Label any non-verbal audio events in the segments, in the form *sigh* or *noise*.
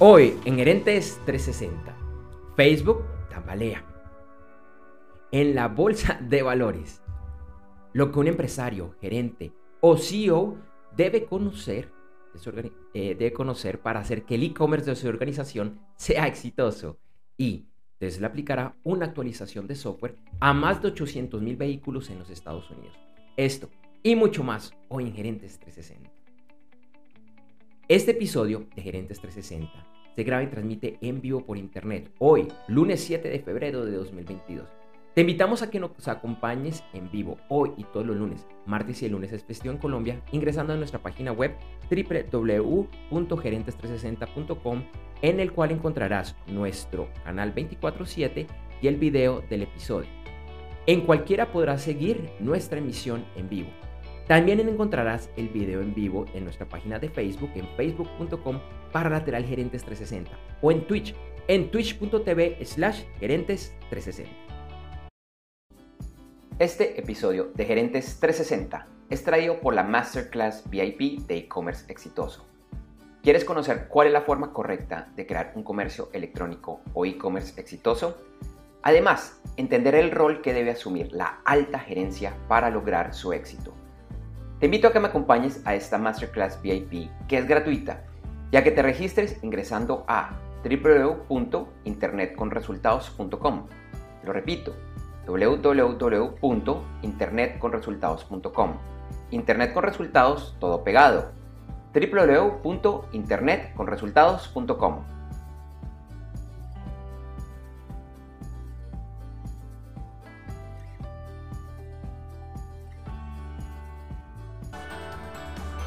Hoy en Gerentes 360, Facebook tambalea. En la bolsa de valores, lo que un empresario, gerente o CEO debe conocer, eh, debe conocer para hacer que el e-commerce de su organización sea exitoso y Tesla aplicará una actualización de software a más de 800 mil vehículos en los Estados Unidos. Esto y mucho más hoy en Gerentes 360. Este episodio de Gerentes 360 se graba y transmite en vivo por internet hoy, lunes 7 de febrero de 2022. Te invitamos a que nos acompañes en vivo hoy y todos los lunes, martes y el lunes es en Colombia, ingresando a nuestra página web www.gerentes360.com en el cual encontrarás nuestro canal 24/7 y el video del episodio. En cualquiera podrás seguir nuestra emisión en vivo. También encontrarás el video en vivo en nuestra página de Facebook en facebook.com para lateral gerentes 360 o en Twitch en twitch.tv slash gerentes 360. Este episodio de Gerentes 360 es traído por la Masterclass VIP de e-commerce exitoso. ¿Quieres conocer cuál es la forma correcta de crear un comercio electrónico o e-commerce exitoso? Además, entender el rol que debe asumir la alta gerencia para lograr su éxito. Te invito a que me acompañes a esta Masterclass VIP que es gratuita, ya que te registres ingresando a www.internetconresultados.com. Lo repito, www.internetconresultados.com. Internet con resultados todo pegado. www.internetconresultados.com.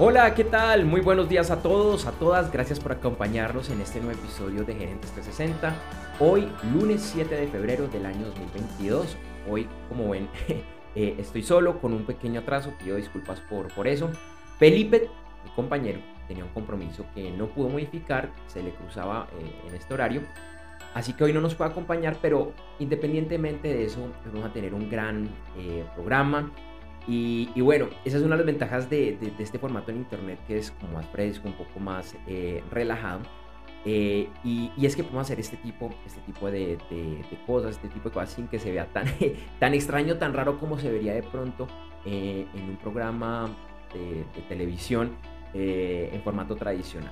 Hola, ¿qué tal? Muy buenos días a todos, a todas. Gracias por acompañarnos en este nuevo episodio de Gerentes 360. Hoy, lunes 7 de febrero del año 2022. Hoy, como ven, *laughs* eh, estoy solo con un pequeño atraso. Pido disculpas por, por eso. Felipe, mi compañero, tenía un compromiso que no pudo modificar. Se le cruzaba eh, en este horario. Así que hoy no nos puede acompañar, pero independientemente de eso, vamos a tener un gran eh, programa y, bueno, esa es una de las ventajas de, este formato en internet que es como más fresco, un poco más eh, relajado. Eh, y, es que podemos hacer este tipo, este tipo de, cosas, este tipo de cosas sin que se vea tan, *laughs* tan extraño, tan raro como se vería de pronto eh, en un programa de, televisión en formato tradicional.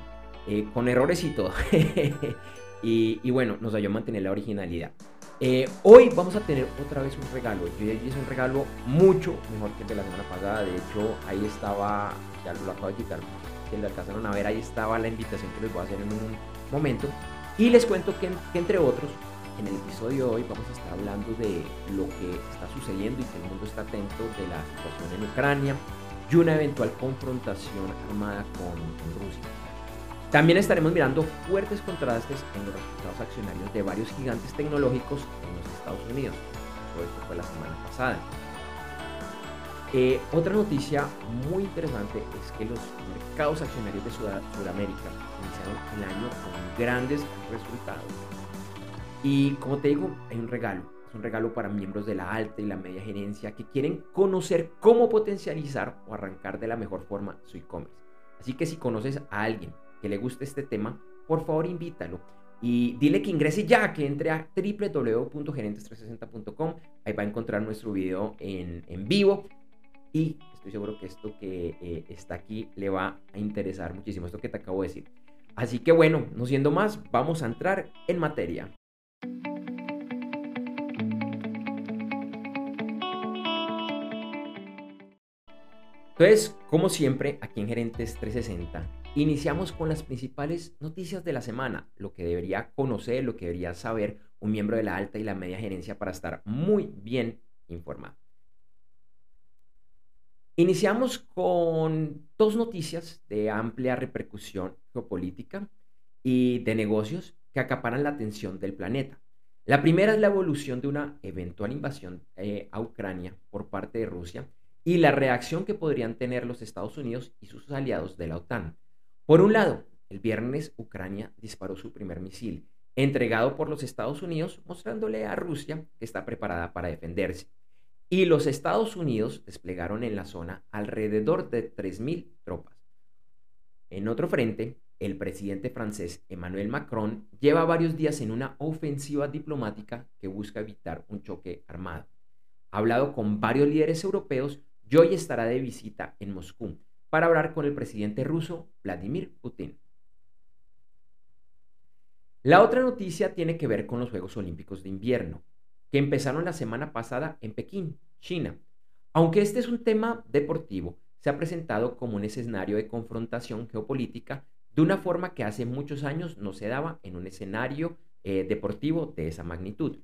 con errores y todo. *laughs* y, y bueno, nos ayudó a mantener la originalidad. Eh, hoy vamos a tener otra vez un regalo. Y es un regalo mucho mejor que el de la semana pasada. De hecho, ahí estaba, ya lo acabo de quitar, que lo alcanzaron a ver, ahí estaba la invitación que les voy a hacer en un momento. Y les cuento que, entre otros, en el episodio de hoy vamos a estar hablando de lo que está sucediendo y que el mundo está atento de la situación en Ucrania y una eventual confrontación armada con Rusia. También estaremos mirando fuertes contrastes en los resultados accionarios de varios gigantes tecnológicos en los Estados Unidos. Todo esto fue la semana pasada. Eh, otra noticia muy interesante es que los mercados accionarios de Sudamérica iniciaron el año con grandes resultados. Y como te digo, hay un regalo. Es un regalo para miembros de la alta y la media gerencia que quieren conocer cómo potencializar o arrancar de la mejor forma su e-commerce. Así que si conoces a alguien que le guste este tema, por favor invítalo y dile que ingrese ya, que entre a www.gerentes360.com. Ahí va a encontrar nuestro video en, en vivo y estoy seguro que esto que eh, está aquí le va a interesar muchísimo, esto que te acabo de decir. Así que bueno, no siendo más, vamos a entrar en materia. Entonces, como siempre, aquí en Gerentes 360 Iniciamos con las principales noticias de la semana, lo que debería conocer, lo que debería saber un miembro de la alta y la media gerencia para estar muy bien informado. Iniciamos con dos noticias de amplia repercusión geopolítica y de negocios que acaparan la atención del planeta. La primera es la evolución de una eventual invasión eh, a Ucrania por parte de Rusia y la reacción que podrían tener los Estados Unidos y sus aliados de la OTAN. Por un lado, el viernes Ucrania disparó su primer misil, entregado por los Estados Unidos, mostrándole a Rusia que está preparada para defenderse. Y los Estados Unidos desplegaron en la zona alrededor de 3.000 tropas. En otro frente, el presidente francés Emmanuel Macron lleva varios días en una ofensiva diplomática que busca evitar un choque armado. Ha hablado con varios líderes europeos y hoy estará de visita en Moscú, para hablar con el presidente ruso Vladimir Putin. La otra noticia tiene que ver con los Juegos Olímpicos de Invierno, que empezaron la semana pasada en Pekín, China. Aunque este es un tema deportivo, se ha presentado como un escenario de confrontación geopolítica de una forma que hace muchos años no se daba en un escenario eh, deportivo de esa magnitud.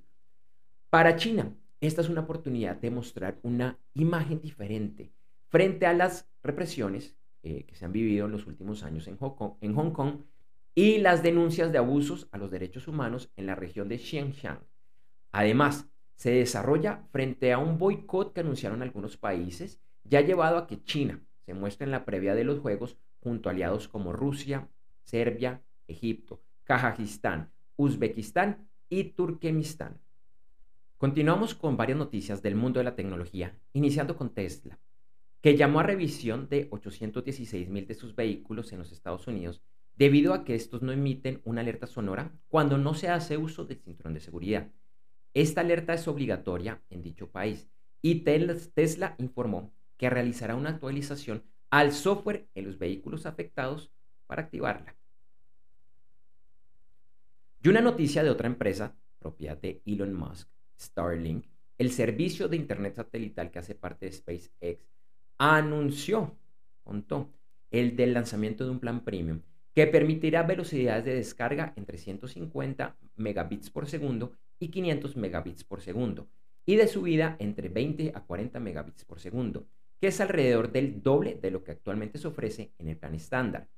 Para China, esta es una oportunidad de mostrar una imagen diferente frente a las represiones eh, que se han vivido en los últimos años en Hong, Kong, y las denuncias de abusos a los derechos humanos en la región de Xinjiang. Además, se desarrolla frente a un boicot que anunciaron algunos países, ya llevado a que China se muestre en la previa de los Juegos junto a aliados como Rusia, Serbia, Egipto, Kazajistán, Uzbekistán y Turkmenistán. Continuamos con varias noticias del mundo de la tecnología, iniciando con Tesla que llamó a revisión de 816 mil de sus vehículos en los Estados Unidos debido a que estos no emiten una alerta sonora cuando no se hace uso del cinturón de seguridad. Esta alerta es obligatoria en dicho país y Tesla informó que realizará una actualización al software en los vehículos afectados para activarla. Y una noticia de otra empresa, propiedad de Elon Musk, Starlink, el servicio de Internet satelital que hace parte de SpaceX, anunció, contó, el del lanzamiento de un plan premium que permitirá velocidades de descarga entre 150 megabits por segundo y 500 megabits por segundo y de subida entre 20 a 40 megabits por segundo. que es alrededor del doble de lo que actualmente se ofrece en el plan estándar.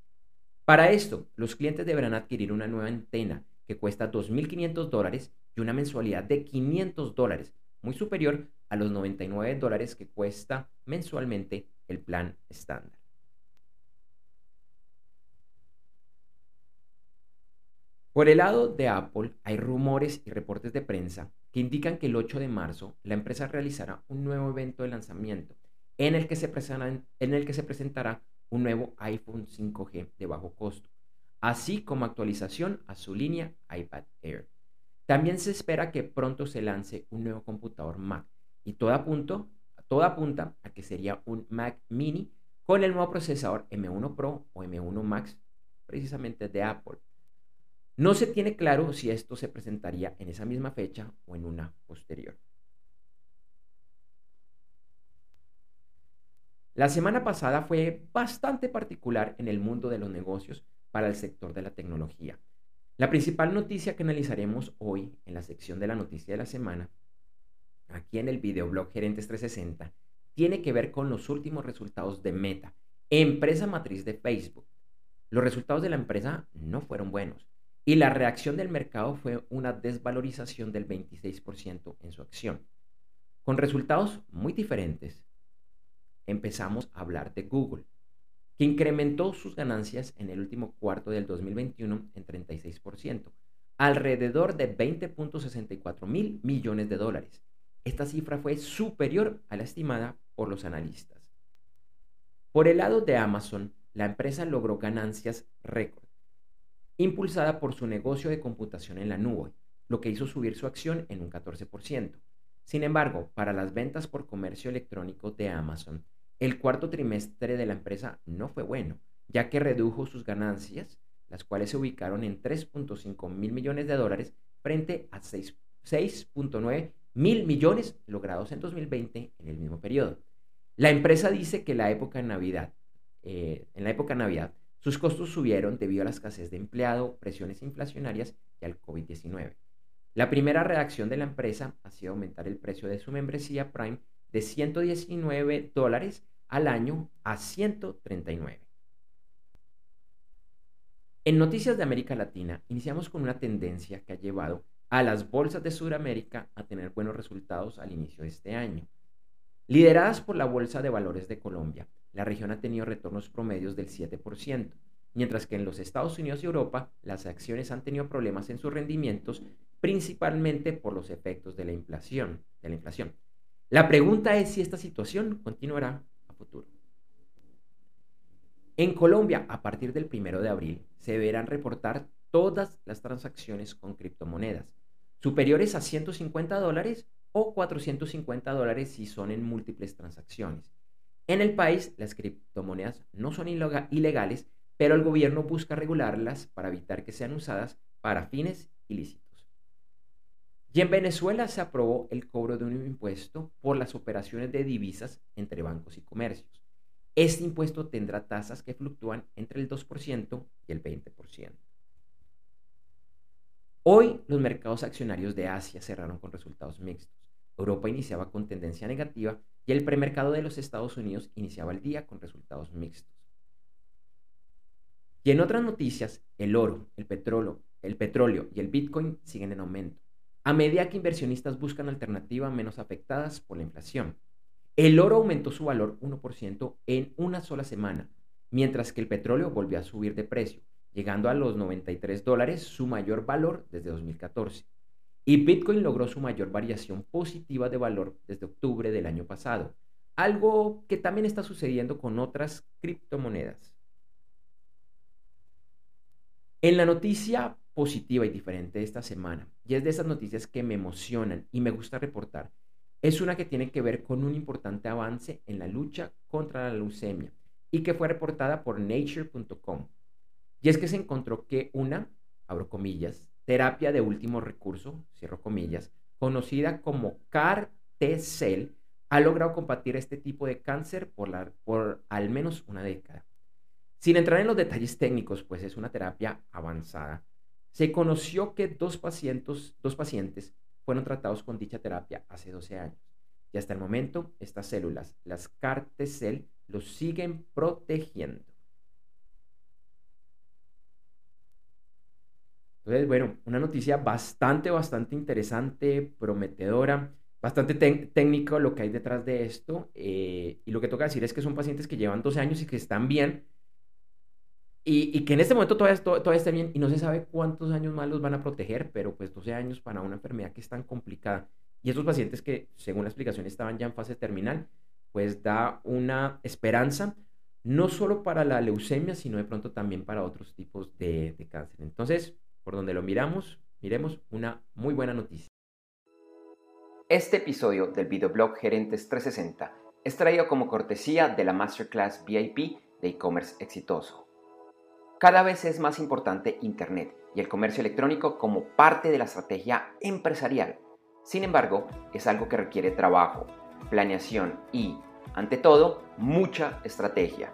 Para esto, los clientes deberán adquirir una nueva antena que cuesta 2.500 dólares y una mensualidad de 500 dólares, muy superior a los 99 dólares que cuesta mensualmente el plan estándar. Por el lado de Apple, hay rumores y reportes de prensa que indican que el 8 de marzo la empresa realizará un nuevo evento de lanzamiento en el que se, en el que se presentará un nuevo iPhone 5G de bajo costo, así como actualización a su línea iPad Air. También se espera que pronto se lance un nuevo computador Mac y todo, apunta a que sería un Mac mini con el nuevo procesador M1 Pro o M1 Max precisamente de Apple. No se tiene claro si esto se presentaría en esa misma fecha o en una posterior. La semana pasada fue bastante particular en el mundo de los negocios para el sector de la tecnología. La principal noticia que analizaremos hoy en la sección de la noticia de la semana, aquí en el videoblog Gerentes 360, tiene que ver con los últimos resultados de Meta, empresa matriz de Facebook. Los resultados de la empresa no fueron buenos y la reacción del mercado fue una desvalorización del 26% en su acción. Con resultados muy diferentes, empezamos a hablar de Google, que incrementó sus ganancias en el último cuarto del 2021 en 36%, alrededor de 20.64 mil millones de dólares. Esta cifra fue superior a la estimada por los analistas. Por el lado de Amazon, la empresa logró ganancias récord impulsada por su negocio de computación en la nube, lo que hizo subir su acción en un 14%. Sin embargo, para las ventas por comercio electrónico de Amazon, el cuarto trimestre de la empresa no fue bueno, ya que redujo sus ganancias, las cuales se ubicaron en 3.5 mil millones de dólares frente a 6.9 mil millones logrados en 2020 en el mismo periodo. La empresa dice que la época Navidad, eh, en la época Navidad sus costos subieron debido a la escasez de empleado, presiones inflacionarias y al COVID-19. La primera reacción de la empresa ha sido aumentar el precio de su membresía Prime de 119 dólares al año a 139. En Noticias de América Latina, iniciamos con una tendencia que ha llevado a las bolsas de Sudamérica a tener buenos resultados al inicio de este año. Lideradas por la Bolsa de Valores de Colombia, la región ha tenido retornos promedios del 7%, mientras que en los Estados Unidos y Europa las acciones han tenido problemas en sus rendimientos, principalmente por los efectos de la inflación. La, inflación. la pregunta es si esta situación continuará a futuro. En Colombia, a partir del 1 de abril, se deberán reportar todas las transacciones con criptomonedas, superiores a 150 dólares o 450 dólares si son en múltiples transacciones. En el país, las criptomonedas no son ilegales, pero el gobierno busca regularlas para evitar que sean usadas para fines ilícitos. Y en Venezuela se aprobó el cobro de un impuesto por las operaciones de divisas entre bancos y comercios. Este impuesto tendrá tasas que fluctúan entre el 2% y el 20%. Hoy los mercados accionarios de Asia cerraron con resultados mixtos. Europa iniciaba con tendencia negativa y el premercado de los Estados Unidos iniciaba el día con resultados mixtos. Y en otras noticias, el oro, el petróleo, el petróleo y el Bitcoin siguen en aumento, a medida que inversionistas buscan alternativas menos afectadas por la inflación. El oro aumentó su valor 1% en una sola semana, mientras que el petróleo volvió a subir de precio, llegando a los 93 dólares, su mayor valor desde 2014. Y Bitcoin logró su mayor variación positiva de valor desde octubre del año pasado, algo que también está sucediendo con otras criptomonedas. En la noticia positiva y diferente de esta semana, y es de esas noticias que me emocionan y me gusta reportar, es una que tiene que ver con un importante avance en la lucha contra la leucemia y que fue reportada por nature.com. Y es que se encontró que una, abro comillas, terapia de último recurso, cierro comillas, conocida como CAR-T-Cell, ha logrado combatir este tipo de cáncer por, por al menos una década. Sin entrar en los detalles técnicos, pues es una terapia avanzada, se conoció que dos pacientes, dos pacientes fueron tratados con dicha terapia hace 12 años. y hasta el momento estas células, las CAR T-cell, los siguen protegiendo. Entonces, bueno, una noticia bastante, bastante interesante, prometedora, bastante técnico lo que hay detrás de esto. Eh, y lo que toca decir es que son pacientes que llevan 12 años y que están bien. Y, que en este momento todavía, todavía está bien y no se sabe cuántos años más los van a proteger, pero pues 12 años para una enfermedad que es tan complicada. Y estos pacientes que, según la explicación, estaban ya en fase terminal, pues da una esperanza, no solo para la leucemia, sino de pronto también para otros tipos de, de cáncer. Entonces, por donde lo miramos, miremos una muy buena noticia. Este episodio del videoblog Gerentes 360 es traído como cortesía de la Masterclass VIP de e-commerce exitoso. Cada vez es más importante Internet y el comercio electrónico como parte de la estrategia empresarial. Sin embargo, es algo que requiere trabajo, planeación y, ante todo, mucha estrategia.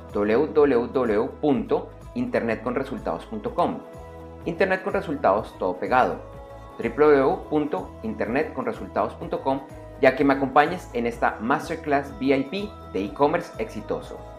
www.internetconresultados.com Internet con resultados todo pegado. www.internetconresultados.com ya que me acompañes en esta Masterclass VIP de e-commerce exitoso.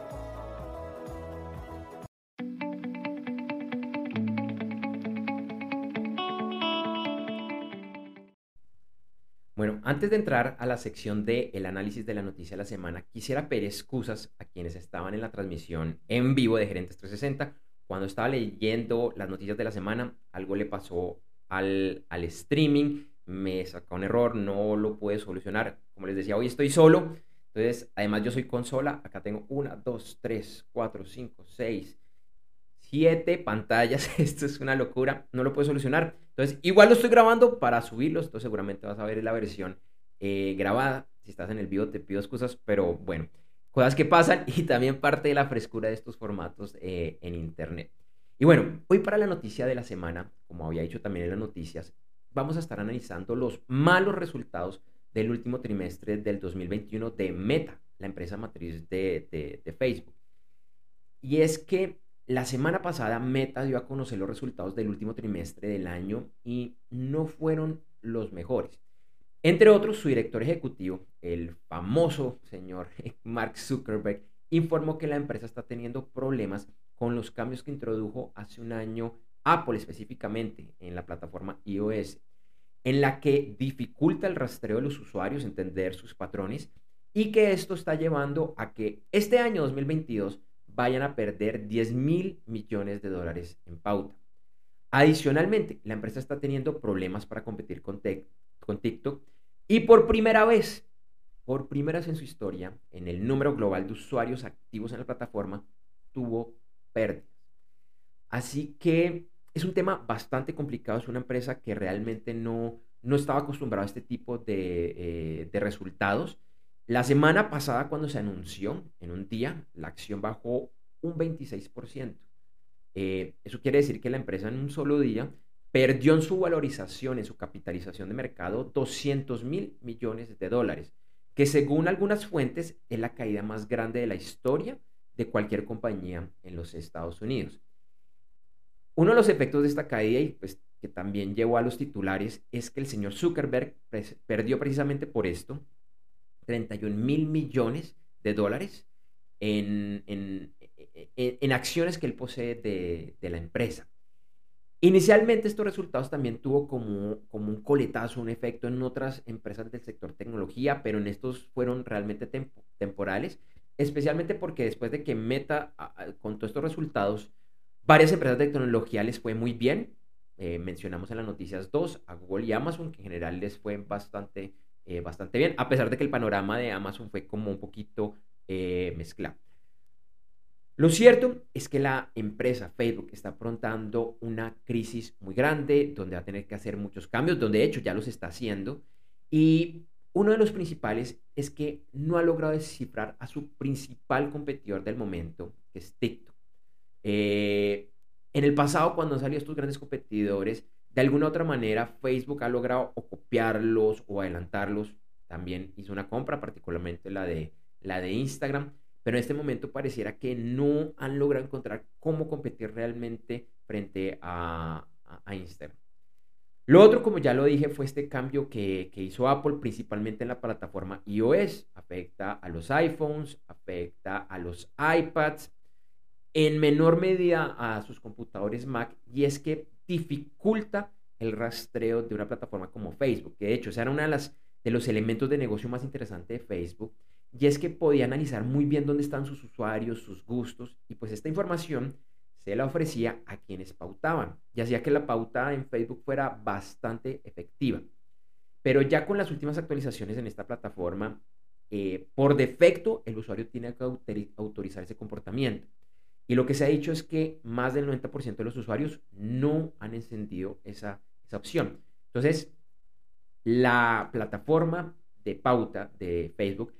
Antes de entrar a la sección de el análisis de la noticia de la semana, quisiera pedir excusas a quienes estaban en la transmisión en vivo de Gerentes 360 cuando estaba leyendo las noticias de la semana, algo le pasó al, al streaming, me sacó un error, no lo pude solucionar. Como les decía, hoy estoy solo. Entonces, además yo soy consola, acá tengo una, dos, tres, cuatro, cinco, seis, siete pantallas. *laughs* Esto es una locura, no lo puedo solucionar. Entonces, igual lo estoy grabando para subirlos. Entonces, seguramente vas a ver la versión eh, grabada. Si estás en el video, te pido excusas, pero bueno cosas que pasan *laughs* y también parte de la frescura de estos formatos eh, en Internet. Y bueno, hoy para la noticia de la semana, como había dicho también en las noticias, vamos a estar analizando los malos resultados del último trimestre del 2021 de Meta, la empresa matriz de Facebook. Y es que la semana pasada Meta dio a conocer los resultados del último trimestre del año y no fueron los mejores. Entre otros, su director ejecutivo, el famoso señor *laughs* Mark Zuckerberg, informó que la empresa está teniendo problemas con los cambios que introdujo hace un año Apple específicamente en la plataforma iOS, en la que dificulta el rastreo de los usuarios, entender sus patrones, y que esto está llevando a que este año 2022 vayan a perder 10 mil millones de dólares en pauta. Adicionalmente, la empresa está teniendo problemas para competir con, con TikTok y por primera vez, por primera vez en su historia, en el número global de usuarios activos en la plataforma, tuvo pérdidas. Así que es un tema bastante complicado. Es una empresa que realmente no, no estaba acostumbrada a este tipo de, eh, resultados. La semana pasada, cuando se anunció, en un día, la acción bajó un 26%. Eh, eso quiere decir que la empresa en un solo día perdió en su valorización, en su capitalización de mercado, 200 mil millones de dólares, que según algunas fuentes es la caída más grande de la historia de cualquier compañía en los Estados Unidos. Uno de los efectos de esta caída, y pues que también llevó a los titulares, es que el señor Zuckerberg perdió precisamente por esto 31 mil millones de dólares en, en, acciones que él posee de, de la empresa. Inicialmente estos resultados también tuvo como, como un coletazo, un efecto en otras empresas del sector tecnología, pero en estos fueron realmente temporales, especialmente porque después de que Meta contó estos resultados, varias empresas de tecnología les fue muy bien. Eh, mencionamos en las noticias dos, a Google y Amazon, que en general les fue bastante, eh, bastante bien, a pesar de que el panorama de Amazon fue como un poquito eh, mezclado. Lo cierto es que la empresa Facebook está afrontando una crisis muy grande, donde va a tener que hacer muchos cambios, donde de hecho ya los está haciendo. Y uno de los principales es que no ha logrado descifrar a su principal competidor del momento, que es TikTok. Eh, en el pasado, cuando han salido estos grandes competidores, de alguna otra manera Facebook ha logrado copiarlos o adelantarlos. También hizo una compra, particularmente la de, la de Instagram. Pero en este momento pareciera que no han logrado encontrar cómo competir realmente frente a, Instagram. Lo otro, como ya lo dije, fue este cambio que, hizo Apple principalmente en la plataforma iOS. Afecta a los iPhones, afecta a los iPads, en menor medida a sus computadores Mac, y es que dificulta el rastreo de una plataforma como Facebook, que de hecho ese era uno de, las, de los elementos de negocio más interesante de Facebook, y es que podía analizar muy bien dónde están sus usuarios, sus gustos, y pues esta información se la ofrecía a quienes pautaban y hacía que la pauta en Facebook fuera bastante efectiva. Pero ya con las últimas actualizaciones en esta plataforma, eh, por defecto el usuario tiene que autorizar ese comportamiento. Y lo que se ha dicho es que más del 90% de los usuarios no han encendido esa, esa opción. Entonces, la plataforma de pauta de Facebook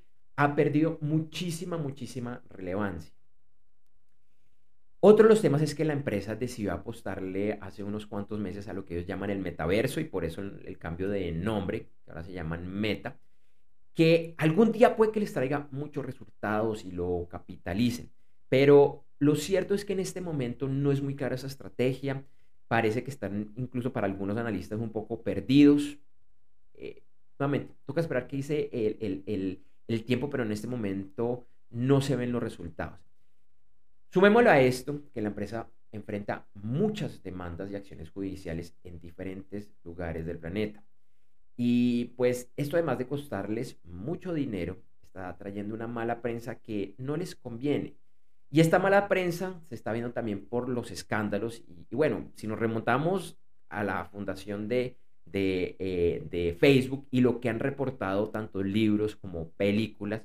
ha perdido muchísima, muchísima relevancia. Otro de los temas es que la empresa decidió apostarle hace unos cuantos meses a lo que ellos llaman el metaverso y por eso el, cambio de nombre, que ahora se llaman Meta, que algún día puede que les traiga muchos resultados y lo capitalicen. Pero lo cierto es que en este momento no es muy clara esa estrategia. Parece que están incluso para algunos analistas un poco perdidos. Eh, nuevamente, toca esperar que dice el tiempo, pero en este momento no se ven los resultados. Sumémoslo a esto, que la empresa enfrenta muchas demandas y acciones judiciales en diferentes lugares del planeta. Y pues esto además de costarles mucho dinero, está trayendo una mala prensa que no les conviene. Y esta mala prensa se está viendo también por los escándalos. Y, bueno, si nos remontamos a la fundación de, de, eh, de Facebook y lo que han reportado tanto libros como películas,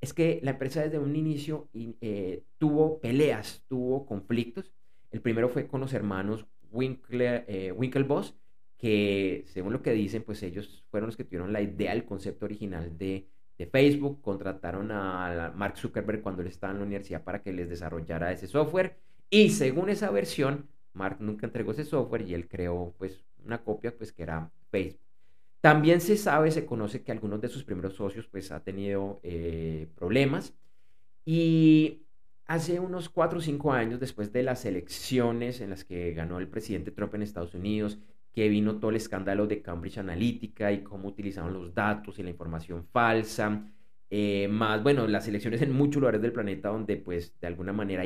es que la empresa desde un inicio eh, tuvo peleas, tuvo conflictos. El primero fue con los hermanos Winkler, eh, que según lo que dicen, pues ellos fueron los que tuvieron la idea, el concepto original de, de Facebook, contrataron a Mark Zuckerberg cuando él estaba en la universidad para que les desarrollara ese software y según esa versión, Mark nunca entregó ese software y él creó pues una copia pues que era Facebook. También se sabe, se conoce que algunos de sus primeros socios pues ha tenido eh, problemas y hace unos cuatro o cinco años después de las elecciones en las que ganó el presidente Trump en Estados Unidos, que vino todo el escándalo de Cambridge Analytica y cómo utilizaban los datos y la información falsa, eh, más, bueno, las elecciones en muchos lugares del planeta donde pues de alguna manera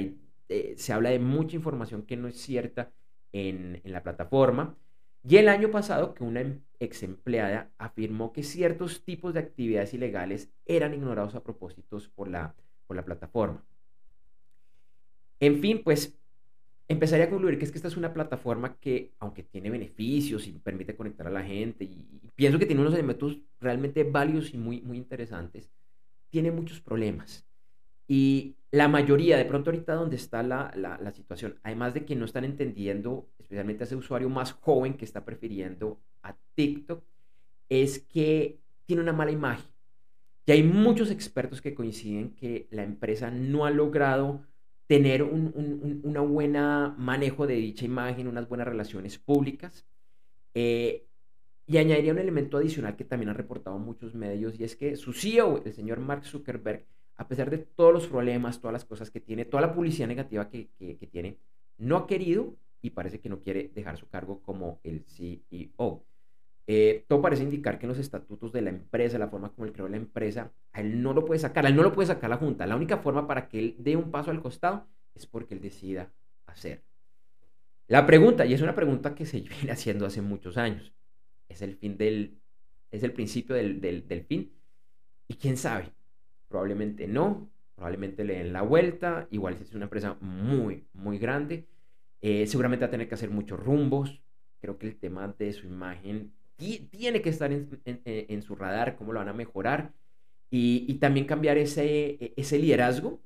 eh, se habla de mucha información que no es cierta en, en la plataforma. Y el año pasado que una em, ex empleada afirmó que ciertos tipos de actividades ilegales eran ignorados a propósitos por la, por la plataforma. En fin, pues empezaría a concluir que es que esta es una plataforma que, aunque tiene beneficios y permite conectar a la gente, y, pienso que tiene unos elementos realmente válidos y muy, muy interesantes, tiene muchos problemas. Y la mayoría, de pronto ahorita donde está la, la, situación, además de que no están entendiendo, especialmente a ese usuario más joven que está prefiriendo a TikTok, es que tiene una mala imagen. Y hay muchos expertos que coinciden que la empresa no ha logrado tener un, un, una buena manejo de dicha imagen, unas buenas relaciones públicas. Eh, y añadiría un elemento adicional que también han reportado muchos medios, y es que su CEO, el señor Mark Zuckerberg, a pesar de todos los problemas, todas las cosas que tiene, toda la publicidad negativa que, tiene, no ha querido y parece que no quiere dejar su cargo como el CEO. Eh, todo parece indicar que en los estatutos de la empresa, la forma como él creó la empresa, a él no lo puede sacar, a él no lo puede sacar la Junta. La única forma para que él dé un paso al costado es porque él decida hacer. La pregunta, y es una pregunta que se *laughs* viene haciendo hace muchos años, ¿es el fin del, es el principio del, del fin? Y quién sabe, Probablemente no, probablemente le den la vuelta, igual si es una empresa muy, muy grande, eh, seguramente va a tener que hacer muchos rumbos, creo que el tema de su imagen tiene que estar en, su radar, cómo lo van a mejorar y, también cambiar ese, e, ese liderazgo,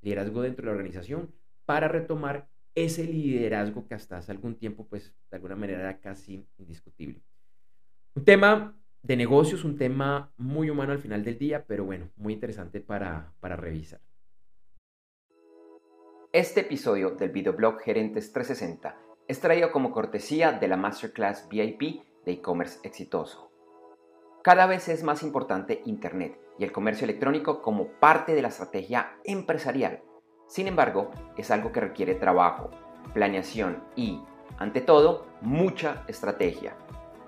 liderazgo dentro de la organización, para retomar ese liderazgo que hasta hace algún tiempo, pues de alguna manera era casi indiscutible. Un tema de negocios, un tema muy humano al final del día, pero bueno, muy interesante para, para revisar. Este episodio del videoblog Gerentes 360 es traído como cortesía de la Masterclass VIP de e-commerce exitoso. Cada vez es más importante Internet y el comercio electrónico como parte de la estrategia empresarial. Sin embargo, es algo que requiere trabajo, planeación y, ante todo, mucha estrategia.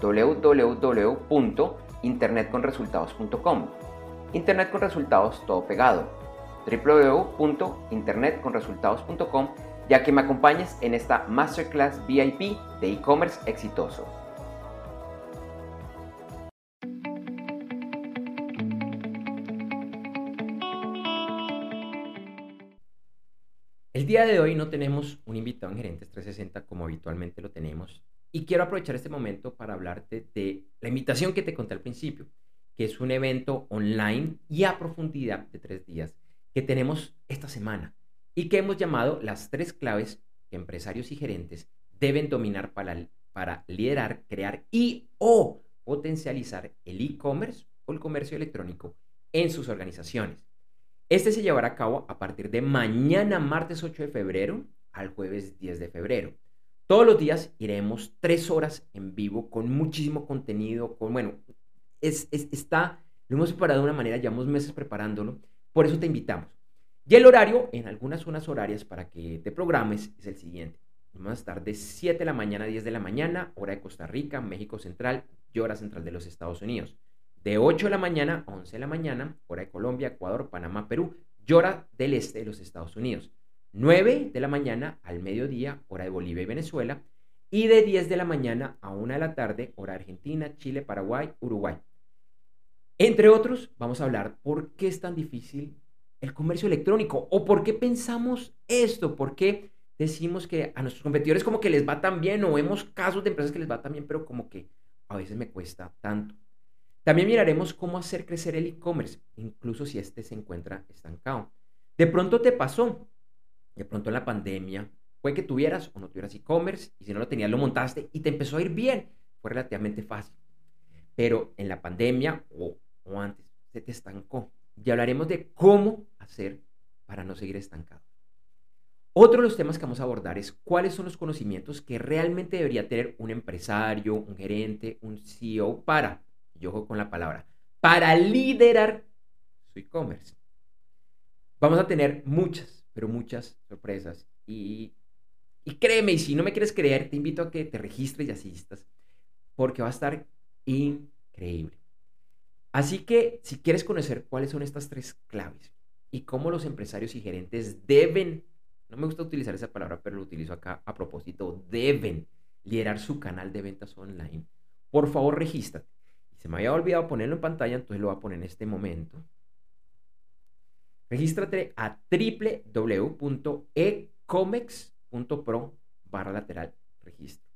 www.internetconresultados.com. Internet con resultados todo pegado. www.internetconresultados.com ya que me acompañes en esta Masterclass VIP de e-commerce exitoso. El día de hoy no tenemos un invitado en Gerentes 360 como habitualmente lo tenemos y quiero aprovechar este momento para hablarte de la invitación que te conté al principio, que es un evento online y a profundidad de tres días que tenemos esta semana y que hemos llamado las tres claves que empresarios y gerentes deben dominar para, para liderar, crear y o potencializar el e-commerce o el comercio electrónico en sus organizaciones. Este se llevará a cabo a partir de mañana, martes 8 de febrero, al jueves 10 de febrero. Todos los días iremos tres horas en vivo con muchísimo contenido, con, bueno, es, está, lo hemos preparado de una manera, llevamos meses preparándolo, por eso te invitamos. Y el horario, en algunas zonas horarias para que te programes, es el siguiente. Vamos a estar de 7 de la mañana a 10 de la mañana, hora de Costa Rica, México Central y hora central de los Estados Unidos. De 8 de la mañana a 11 de la mañana, hora de Colombia, Ecuador, Panamá, Perú y hora del este de los Estados Unidos. 9 de la mañana al mediodía, hora de Bolivia y Venezuela, y de 10 de la mañana a 1 de la tarde, hora Argentina, Chile, Paraguay, Uruguay. Entre otros, vamos a hablar por qué es tan difícil el comercio electrónico o por qué pensamos esto, por qué decimos que a nuestros competidores como que les va tan bien o vemos casos de empresas que les va tan bien, pero como que a veces me cuesta tanto. También miraremos cómo hacer crecer el e-commerce, incluso si este se encuentra estancado. De pronto te pasó de pronto en la pandemia, fue que tuvieras o no tuvieras e-commerce y si no lo tenías lo montaste y te empezó a ir bien. Fue relativamente fácil. Pero en la pandemia o, o antes se te estancó. Y hablaremos de cómo hacer para no seguir estancado. Otro de los temas que vamos a abordar es cuáles son los conocimientos que realmente debería tener un empresario, un gerente, un CEO para, yo juego con la palabra, para liderar su e-commerce. Vamos a tener muchas pero muchas sorpresas. Y, y créeme, y si no me quieres creer, te invito a que te registres y asistas, porque va a estar increíble. Así que si quieres conocer cuáles son estas tres claves y cómo los empresarios y gerentes deben, no me gusta utilizar esa palabra, pero lo utilizo acá a propósito, deben liderar su canal de ventas online, por favor regístrate. Se me había olvidado ponerlo en pantalla, entonces lo voy a poner en este momento. Regístrate a www.ecomex.pro barra lateral registro.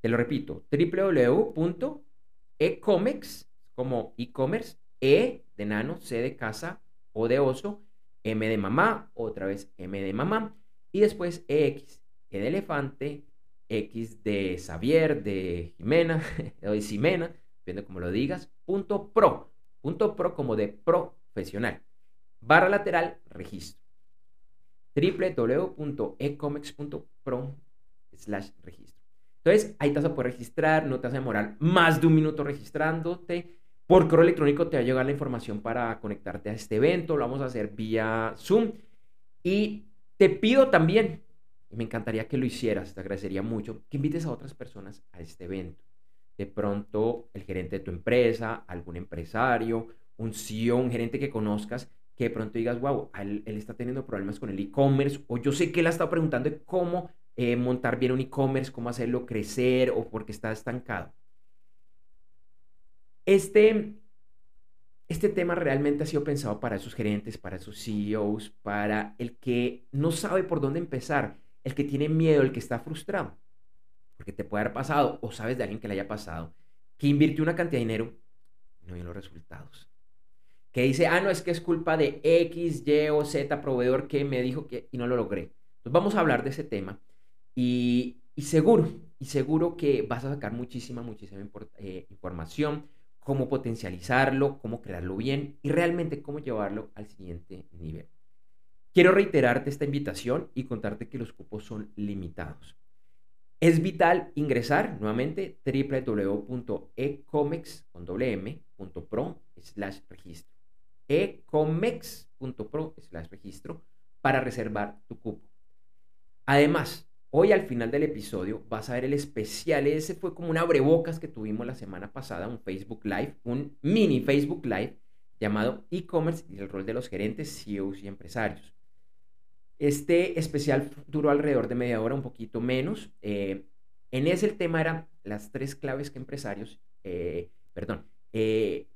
Te lo repito, www.ecomex como e-commerce, E de nano, C de casa, O de oso, M de mamá, otra vez M de mamá, y después EX, E de elefante, X de Xavier, de Jimena, *laughs* o de Ximena, depende como lo digas, punto pro, punto pro como de profesional barra lateral registro www.ecomex.pro slash registro. Entonces, ahí te vas a poder registrar, no te vas a demorar más de un minuto registrándote. Por correo electrónico te va a llegar la información para conectarte a este evento. Lo vamos a hacer vía Zoom. Y te pido también, y me encantaría que lo hicieras, te agradecería mucho, que invites a otras personas a este evento. De pronto, el gerente de tu empresa, algún empresario, un CEO, un gerente que conozcas, que de pronto digas, wow, él, está teniendo problemas con el e-commerce, o yo sé que él ha estado preguntando de cómo eh, montar bien un e-commerce, cómo hacerlo crecer, o porque está estancado. Este, este tema realmente ha sido pensado para esos gerentes, para esos CEOs, para el que no sabe por dónde empezar, el que tiene miedo, el que está frustrado. Porque te puede haber pasado, o sabes de alguien que le haya pasado, que invirtió una cantidad de dinero y no vio los resultados. Que dice, ah, no, es que es culpa de X, Y o Z proveedor que me dijo que y no lo logré. Entonces vamos a hablar de ese tema y, seguro, y seguro que vas a sacar muchísima, muchísima eh, información cómo potencializarlo, cómo crearlo bien y realmente cómo llevarlo al siguiente nivel. Quiero reiterarte esta invitación y contarte que los cupos son limitados. Es vital ingresar nuevamente www.ecomex.pro slash registro. ecomex.pro slash registro para reservar tu cupo. Además, Hoy al final del episodio vas a ver el especial. Ese fue como un abrebocas que tuvimos la semana pasada, un Facebook Live, un mini Facebook Live llamado e-commerce y el rol de los gerentes, CEOs y empresarios. Este especial duró alrededor de media hora, un poquito menos. Eh, en ese el tema era las tres claves que empresarios, eh, perdón, eh,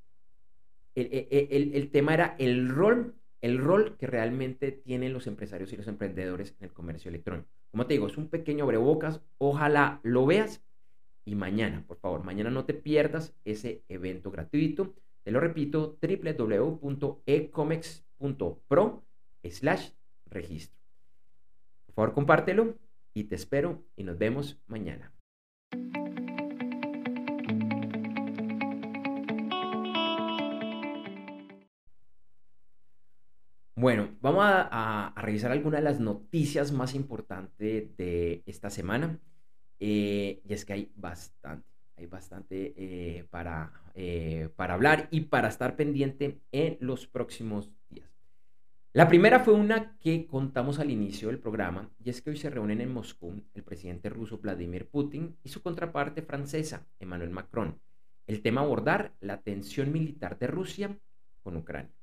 el, el, tema era el rol, el rol que realmente tienen los empresarios y los emprendedores en el comercio electrónico. Como te digo, es un pequeño abrebocas. Ojalá lo veas. Y mañana, por favor, mañana no te pierdas ese evento gratuito. Te lo repito, www.ecomex.pro slash registro. Por favor, compártelo y te espero y nos vemos mañana. Bueno, vamos a, revisar algunas de las noticias más importantes de esta semana. Eh, y es que hay bastante, hay bastante eh, para, eh, para hablar y para estar pendiente en los próximos días. La primera fue una que contamos al inicio del programa, y es que hoy se reúnen en Moscú el presidente ruso Vladimir Putin y su contraparte francesa, Emmanuel Macron. El tema abordar la tensión militar de Rusia con Ucrania.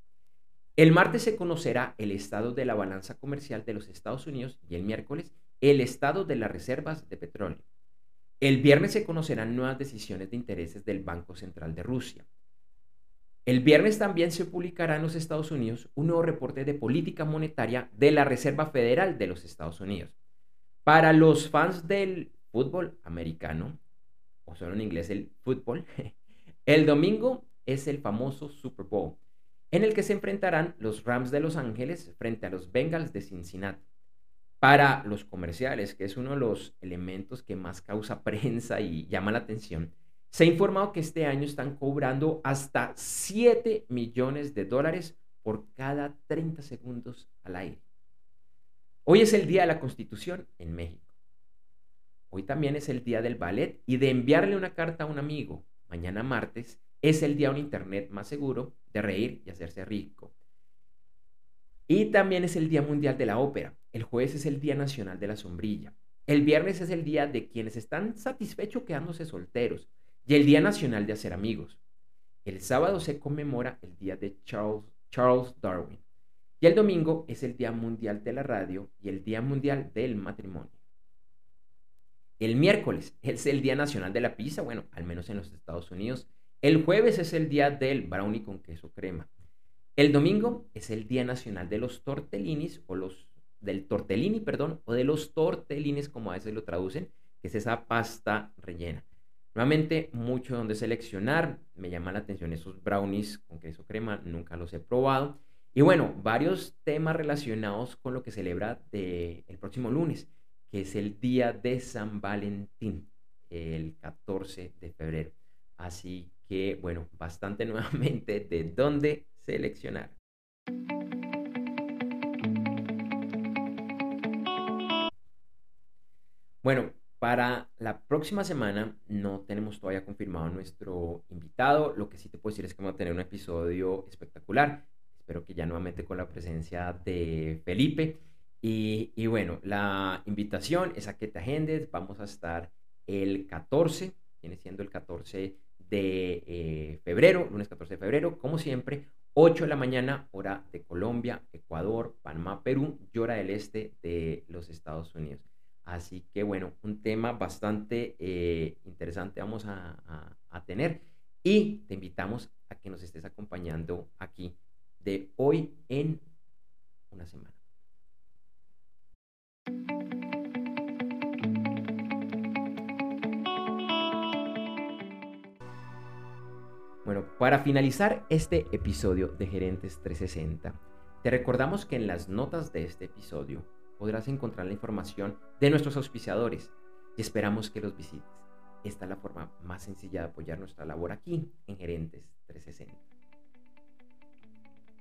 El martes se conocerá el estado de la balanza comercial de los Estados Unidos y el miércoles el estado de las reservas de petróleo. El viernes se conocerán nuevas decisiones de intereses del Banco Central de Rusia. El viernes también se publicará en los Estados Unidos un nuevo reporte de política monetaria de la Reserva Federal de los Estados Unidos. Para los fans del fútbol americano, o solo en inglés el fútbol, *laughs* el domingo es el famoso Super Bowl en el que se enfrentarán los Rams de Los Ángeles frente a los Bengals de Cincinnati. Para los comerciales, que es uno de los elementos que más causa *laughs* prensa y llama la atención, se ha informado que este año están cobrando hasta 7 millones de dólares por cada 30 segundos al aire. Hoy es el Día de la Constitución en México. Hoy también es el Día del Ballet y de enviarle una carta a un amigo. Mañana martes es el día un Internet más seguro de reír y hacerse rico. Y también es el Día Mundial de la Ópera. El jueves es el Día Nacional de la Sombrilla. El viernes es el día de quienes están satisfechos quedándose solteros y el Día Nacional de Hacer Amigos. El sábado se conmemora el Día de Charles, Charles Darwin. Y el domingo es el Día Mundial de la Radio y el Día Mundial del Matrimonio. El miércoles es el Día Nacional de la Pizza, bueno, al menos en los Estados Unidos. El jueves es el día del brownie con queso crema. El domingo es el Día Nacional de los Tortellinis o los del tortellini, perdón, o de los tortellines como a veces lo traducen, que es esa pasta rellena. Nuevamente, mucho donde seleccionar. Me llama la atención esos brownies con queso crema, nunca los he probado. Y bueno, varios temas relacionados con lo que celebra el próximo lunes, que es el día de San Valentín, el 14 de febrero. Así que, bueno, bastante *laughs* nuevamente de dónde seleccionar. Bueno, para la próxima semana no tenemos todavía confirmado nuestro invitado. Lo que sí te puedo decir es que vamos a tener un episodio espectacular. Espero que ya nuevamente con la presencia de Felipe. Y, y bueno, la invitación es a que te agendes. Vamos a estar el 14, viene siendo el 14 de eh, febrero, lunes 14 de febrero, como siempre, 8 de la mañana, hora de Colombia, Ecuador, Panamá, Perú y hora del este de los Estados Unidos. Así que bueno, un tema bastante eh, interesante vamos a, tener. y te invitamos a que nos estés acompañando aquí de hoy en una semana. Bueno, para finalizar este episodio de Gerentes 360, te recordamos que en las notas de este episodio podrás encontrar la información de nuestros auspiciadores y esperamos que los visites. Esta es la forma más sencilla de apoyar nuestra labor aquí en Gerentes 360.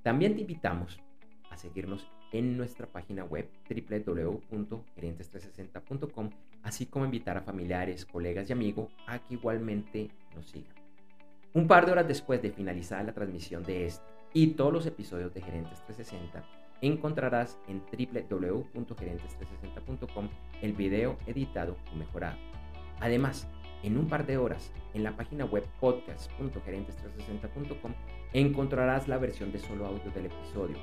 También te invitamos a seguirnos en nuestra página web www.gerentes360.com, así como invitar a familiares, colegas y amigos a que igualmente nos sigan. Un par de horas después de finalizar la transmisión de este y todos los episodios de Gerentes 360, encontrarás en www.gerentes360.com el video editado y mejorado. Además, en un par de horas, en la página web podcast.gerentes360.com encontrarás la versión de solo audio del episodio,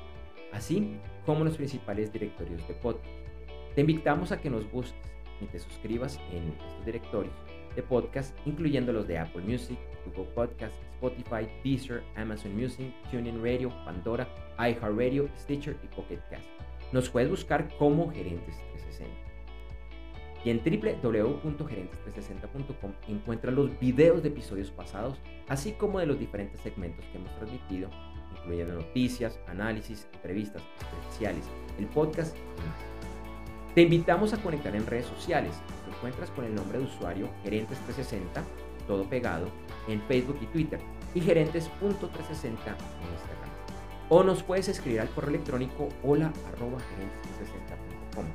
así como los principales directorios de podcast. Te invitamos a que nos busques y te suscribas en estos directorios de podcast, incluyendo los de Apple Music, Google Podcast, Spotify, Deezer, Amazon Music, TuneIn Radio, Pandora, iHeartRadio, Stitcher y Pocket Cast. Nos puedes buscar como Gerentes 360. Y en www.gerentes360.com encuentras los videos de episodios pasados, así como de los diferentes segmentos que hemos transmitido, incluyendo noticias, análisis, entrevistas especiales, el podcast y más. Te invitamos a conectar en redes sociales encuentras con el nombre de usuario Gerentes360, todo pegado, en Facebook y Twitter, y gerentes.360 en Instagram. O nos puedes escribir al correo electrónico hola arroba gerentes360.com.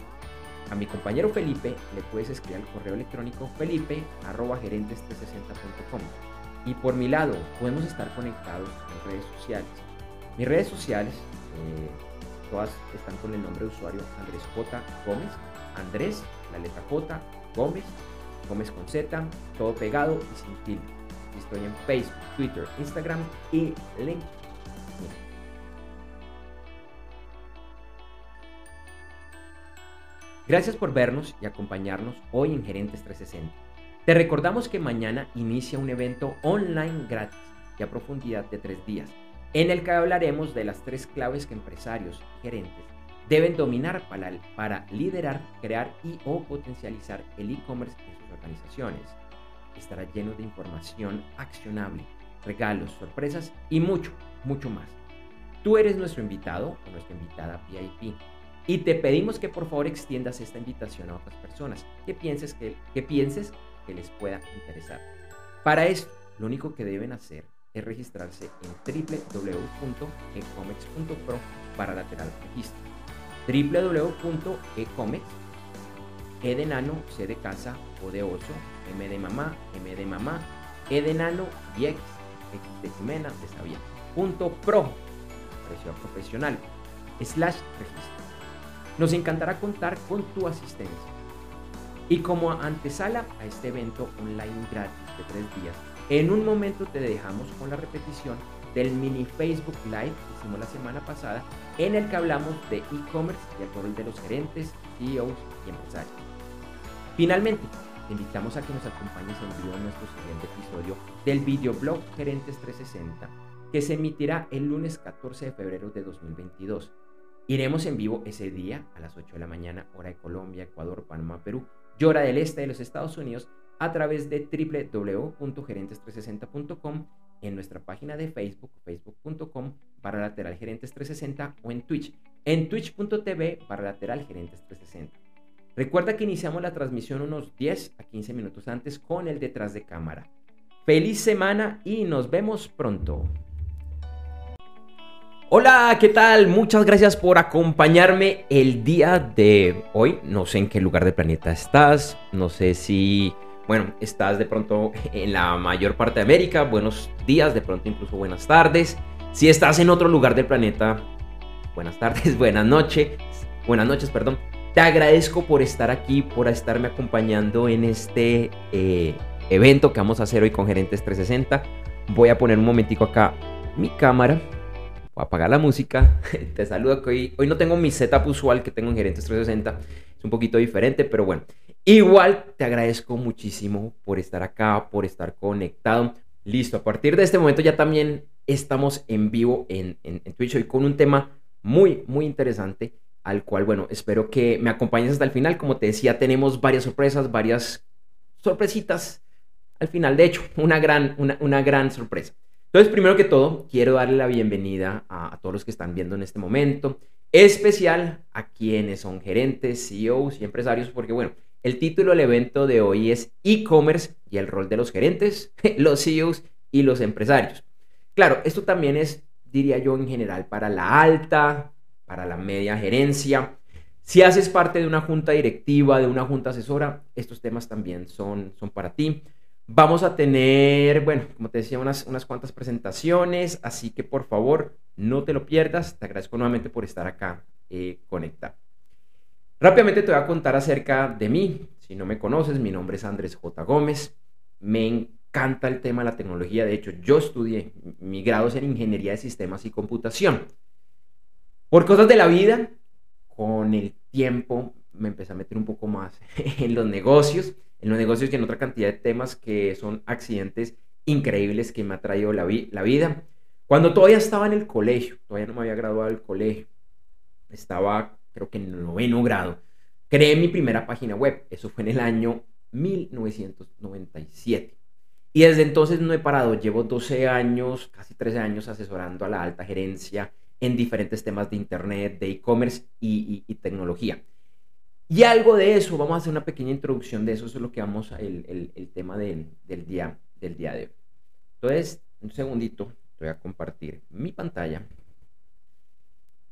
A mi compañero Felipe le puedes escribir al correo electrónico felipe arroba gerentes360.com. Y por mi lado, podemos estar conectados en redes sociales. Mis redes sociales, eh, todas están con el nombre de usuario Andrés J. Gómez. Andrés, la letra J, Gómez, Gómez con Z, todo pegado y sin tilde. Estoy en Facebook, Twitter, Instagram y LinkedIn. Gracias por vernos y acompañarnos hoy en Gerentes 360. Te recordamos que mañana inicia un evento online gratis y a profundidad de tres días, en el que hablaremos de las tres claves que empresarios y gerentes deben dominar para, liderar, crear y o potencializar el e-commerce en sus organizaciones. Estará lleno de información accionable, regalos, sorpresas y mucho, mucho más. Tú eres nuestro invitado o nuestra invitada VIP y te pedimos que por favor extiendas esta invitación a otras personas que pienses que, que, pienses que les pueda interesar. Para esto, lo único que deben hacer registrarse en www.ecomex.pro para lateral registro www.ecomex, E de C de casa, O de oso, M de mamá, de mamá, E de nano y X, X de Sabía, punto pro, precio profesional, slash registro. Nos encantará contar con tu asistencia. Y como antesala a este evento online gratis de tres días, en un momento te dejamos con la repetición del mini Facebook Live que hicimos la semana pasada, en el que hablamos de e-commerce y el rol de los gerentes, CEOs y empresarios. Finalmente, te invitamos a que nos acompañes en vivo en nuestro siguiente episodio del videoblog Gerentes 360, que se emitirá el lunes 14 de febrero de 2022. Iremos en vivo ese día a las 8 de la mañana, hora de Colombia, Ecuador, Panamá, Perú y hora del este de los Estados Unidos a través de www.gerentes360.com en nuestra página de Facebook, facebook.com para lateral gerentes 360 o en Twitch, en twitch.tv para lateral gerentes 360. Recuerda que iniciamos la transmisión unos 10 a 15 minutos antes con el detrás de cámara. Feliz semana y nos vemos pronto. Hola, ¿qué tal? Muchas gracias por acompañarme el día de hoy. No sé en qué lugar del planeta estás, no sé si bueno, estás de pronto en la mayor parte de América, buenos días, de pronto incluso buenas tardes. Si estás en otro lugar del planeta, buenas tardes, *laughs* buenas noches, buenas noches, perdón. Te agradezco por estar aquí, por estarme acompañando en este eh, evento que vamos a hacer hoy con Gerentes 360. Voy a poner un momentico acá mi cámara, voy a apagar la música. *laughs* Te saludo que hoy, hoy no tengo mi setup usual que tengo en Gerentes 360, es un poquito diferente, pero bueno. Igual te agradezco muchísimo por estar acá, por estar conectado. Listo, a partir de este momento ya también estamos en vivo en, en, Twitch hoy con un tema muy, muy interesante al cual, bueno, espero que me acompañes hasta el final. Como te decía, tenemos varias sorpresas, varias sorpresitas al final. De hecho, una gran, una, gran sorpresa. Entonces, primero que todo, quiero darle la bienvenida a, a, todos los que están viendo en este momento, especial a quienes son gerentes, CEOs y empresarios, porque bueno, el título del evento de hoy es e-commerce y el rol de los gerentes, *laughs* los CEOs y los empresarios. Claro, esto también es, diría yo, en general para la alta, para la media gerencia. Si haces parte de una junta directiva, de una junta asesora, estos temas también son, son para ti. Vamos a tener, bueno, como te decía, unas, unas cuantas presentaciones, así que por favor no te lo pierdas. Te agradezco nuevamente por estar acá eh, conectado. Rápidamente te voy a contar acerca de mí. Si no me conoces, mi nombre es Andrés J. Gómez. Me encanta el tema de la tecnología. De hecho, yo estudié, mi grado en Ingeniería de Sistemas y Computación. Por cosas de la vida, con el tiempo me empecé a meter un poco más *laughs* en los negocios, en los negocios y en otra cantidad de temas que son accidentes increíbles que me ha traído la, la vida. Cuando todavía estaba en el colegio, todavía no me había graduado del colegio, estaba creo que en el noveno grado, creé mi primera página web. Eso fue en el año 1997. Y desde entonces no he parado. Llevo 12 años, casi 13 años asesorando a la alta gerencia en diferentes temas de Internet, de e-commerce y, tecnología. Y algo de eso, vamos a hacer una pequeña introducción de eso, eso es lo que vamos a, el, el, tema del, día, del día de hoy. Entonces, un segundito, voy a compartir mi pantalla.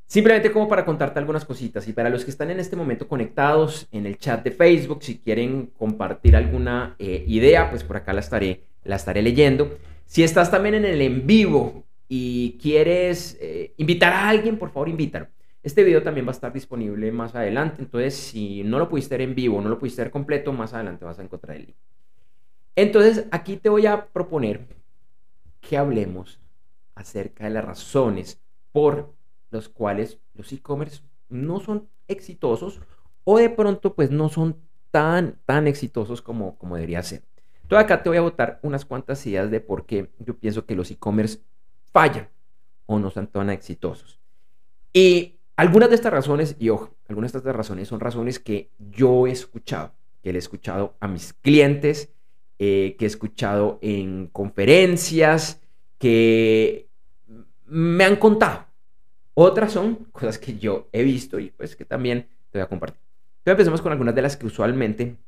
Simplemente como para contarte algunas cositas y para los que están en este momento conectados en el chat de Facebook, si quieren compartir alguna eh, idea, pues por acá la estaré, estaré leyendo. Si estás también en el en vivo y quieres eh, invitar a alguien, por favor invítalo. Este video también va a estar disponible más adelante, entonces si no lo pudiste ver en vivo, no lo pudiste ver completo, más adelante vas a encontrar el link. Entonces aquí te voy a proponer que hablemos acerca de las razones por los cuales los e-commerce no son exitosos o de pronto pues no son tan, tan exitosos como, como debería ser. Entonces acá te voy a botar unas cuantas ideas de por qué yo pienso que los e-commerce fallan o no son tan exitosos. Y algunas de estas razones, y ojo, algunas de estas razones son razones que yo he escuchado, que le he escuchado a mis clientes, eh, que he escuchado en conferencias, que me han contado. Otras son cosas que yo he visto y pues que también te voy a compartir. Entonces empecemos con algunas de las que usualmente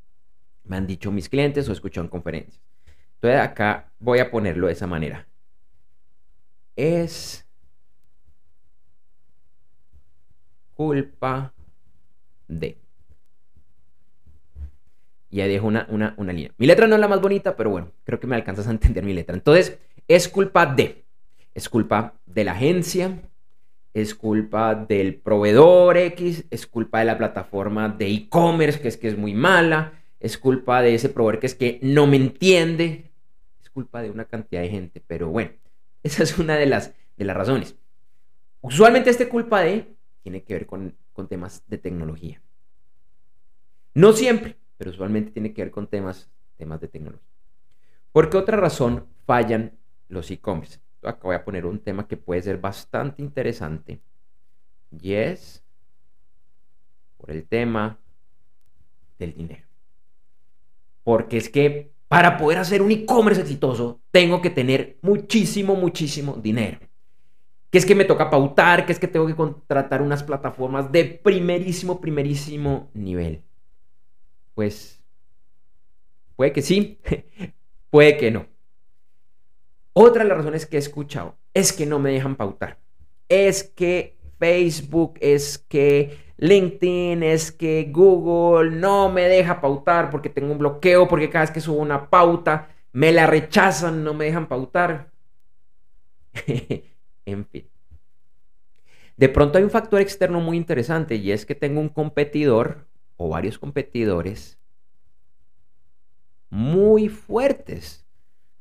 me han dicho mis clientes o escuchado en conferencias. Entonces acá voy a ponerlo de esa manera. Es culpa de. Y ahí dejo una, una, una línea. Mi letra no es la más bonita, pero bueno, creo que me alcanzas a entender mi letra. Entonces, es culpa de. Es culpa de la agencia, es culpa del proveedor X, es culpa de la plataforma de e-commerce que es que es muy mala, es culpa de ese proveedor que es que no me entiende, es culpa de una cantidad de gente, pero bueno, *laughs* esa es una de las, de las razones. Usualmente este culpa de tiene que ver con, con temas de tecnología. No siempre, pero usualmente tiene que ver con temas, temas de tecnología. ¿Por qué otra razón fallan los e-commerce? Acá voy a poner un tema que puede ser bastante interesante. Y es por el tema del dinero. Porque es que para poder hacer un e-commerce exitoso, tengo que tener muchísimo, muchísimo dinero. Que es que me toca pautar, que es que tengo que contratar unas plataformas de primerísimo, primerísimo nivel. Pues puede que sí, *laughs* puede que no. Otra de las razones que he escuchado es que no me dejan pautar. Es que Facebook, es que LinkedIn, es que Google no me deja pautar porque tengo un bloqueo, porque cada vez que subo una pauta me la rechazan, no me dejan pautar. *laughs* en fin. De pronto hay un factor externo muy interesante y es que tengo un competidor o varios competidores muy fuertes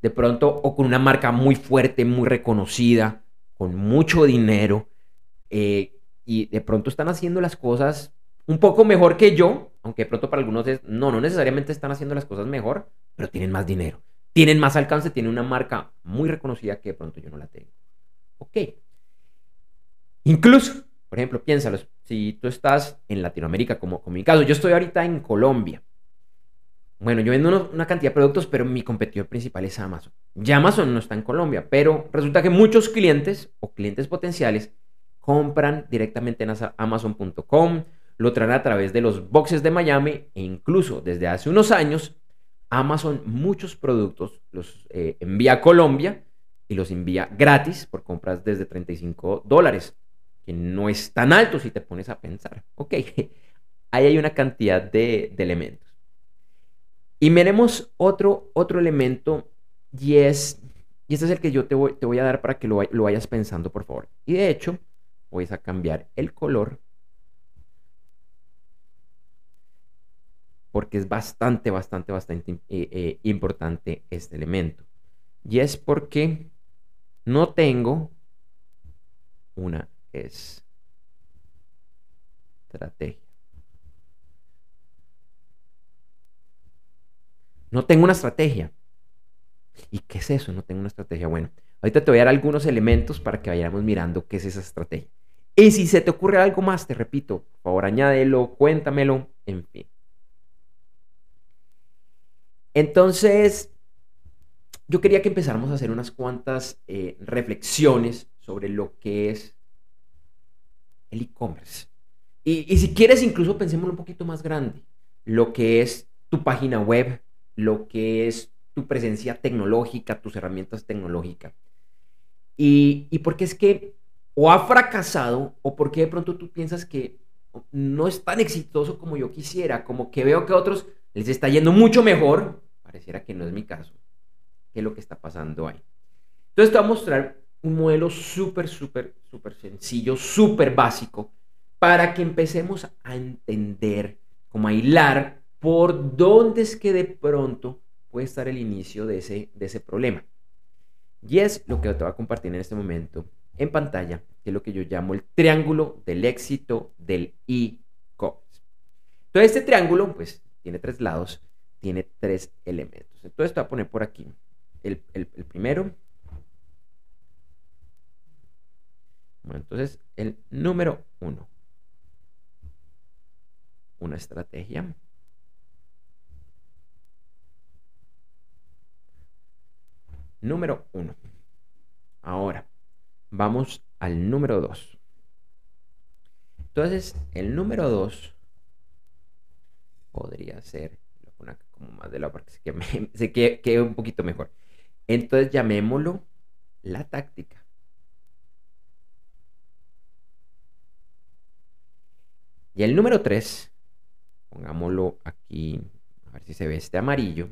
de pronto o con una marca muy fuerte, muy reconocida, con mucho dinero, eh, y de pronto están haciendo las cosas un poco mejor que yo, aunque de pronto para algunos es, no, no necesariamente están haciendo las cosas mejor, pero tienen más dinero, tienen más alcance, tienen una marca muy reconocida que de pronto yo no la tengo. Ok. Incluso, por ejemplo, piénsalo, si tú estás en Latinoamérica, como, como mi caso, yo estoy ahorita en Colombia. Bueno, yo vendo una cantidad de productos, pero mi competidor principal es Amazon. Ya Amazon no está en Colombia, pero resulta que muchos clientes o clientes potenciales compran directamente en amazon.com, lo traen a través de los boxes de Miami e incluso desde hace unos años Amazon muchos productos los eh, envía a Colombia y los envía gratis por compras desde 35 dólares, que no es tan alto si te pones a pensar. Ok, *laughs* ahí hay una cantidad de elementos. Y miremos otro, otro elemento y es, y este es el que yo te voy, te voy a dar para que lo, lo vayas pensando, por favor. Y de hecho, voy a cambiar el color porque es bastante, bastante, bastante eh, eh, importante este elemento. Y es porque no tengo una estrategia. No tengo una estrategia. ¿Y qué es eso? No tengo una estrategia. Bueno, ahorita te voy a dar algunos elementos para que vayamos mirando qué es esa estrategia. Y si se te ocurre algo más, te repito, por favor, añádelo, cuéntamelo, en fin. Entonces, yo quería que empezáramos a hacer unas cuantas eh, reflexiones sobre lo que es el e-commerce. Y, y si quieres, incluso pensemos un poquito más grande. Lo que es tu página web, lo que es tu presencia tecnológica, tus herramientas tecnológicas. Y, y porque es que o ha fracasado o porque de pronto tú piensas que no es tan exitoso como yo quisiera, como que veo que a otros les está yendo mucho mejor, pareciera que no es mi caso, qué es lo que está pasando ahí. Entonces te voy a mostrar un modelo súper, súper, súper sencillo, súper básico, para que empecemos a entender, como a hilar por dónde es que de pronto puede estar el inicio de ese, de ese problema. Y es lo que te voy a compartir en este momento en pantalla, que es lo que yo llamo el triángulo del éxito del e-commerce. Entonces, este triángulo, pues, tiene tres lados, tiene tres elementos. Entonces, te voy a poner por aquí el, el primero. Bueno, entonces, el número uno. Una estrategia. Número uno. Ahora, vamos al número dos. Entonces, el número dos podría ser una como más de la parte que se *laughs* quede un poquito mejor. Entonces, llamémoslo la táctica. Y el número tres, pongámoslo aquí, a ver si se ve este amarillo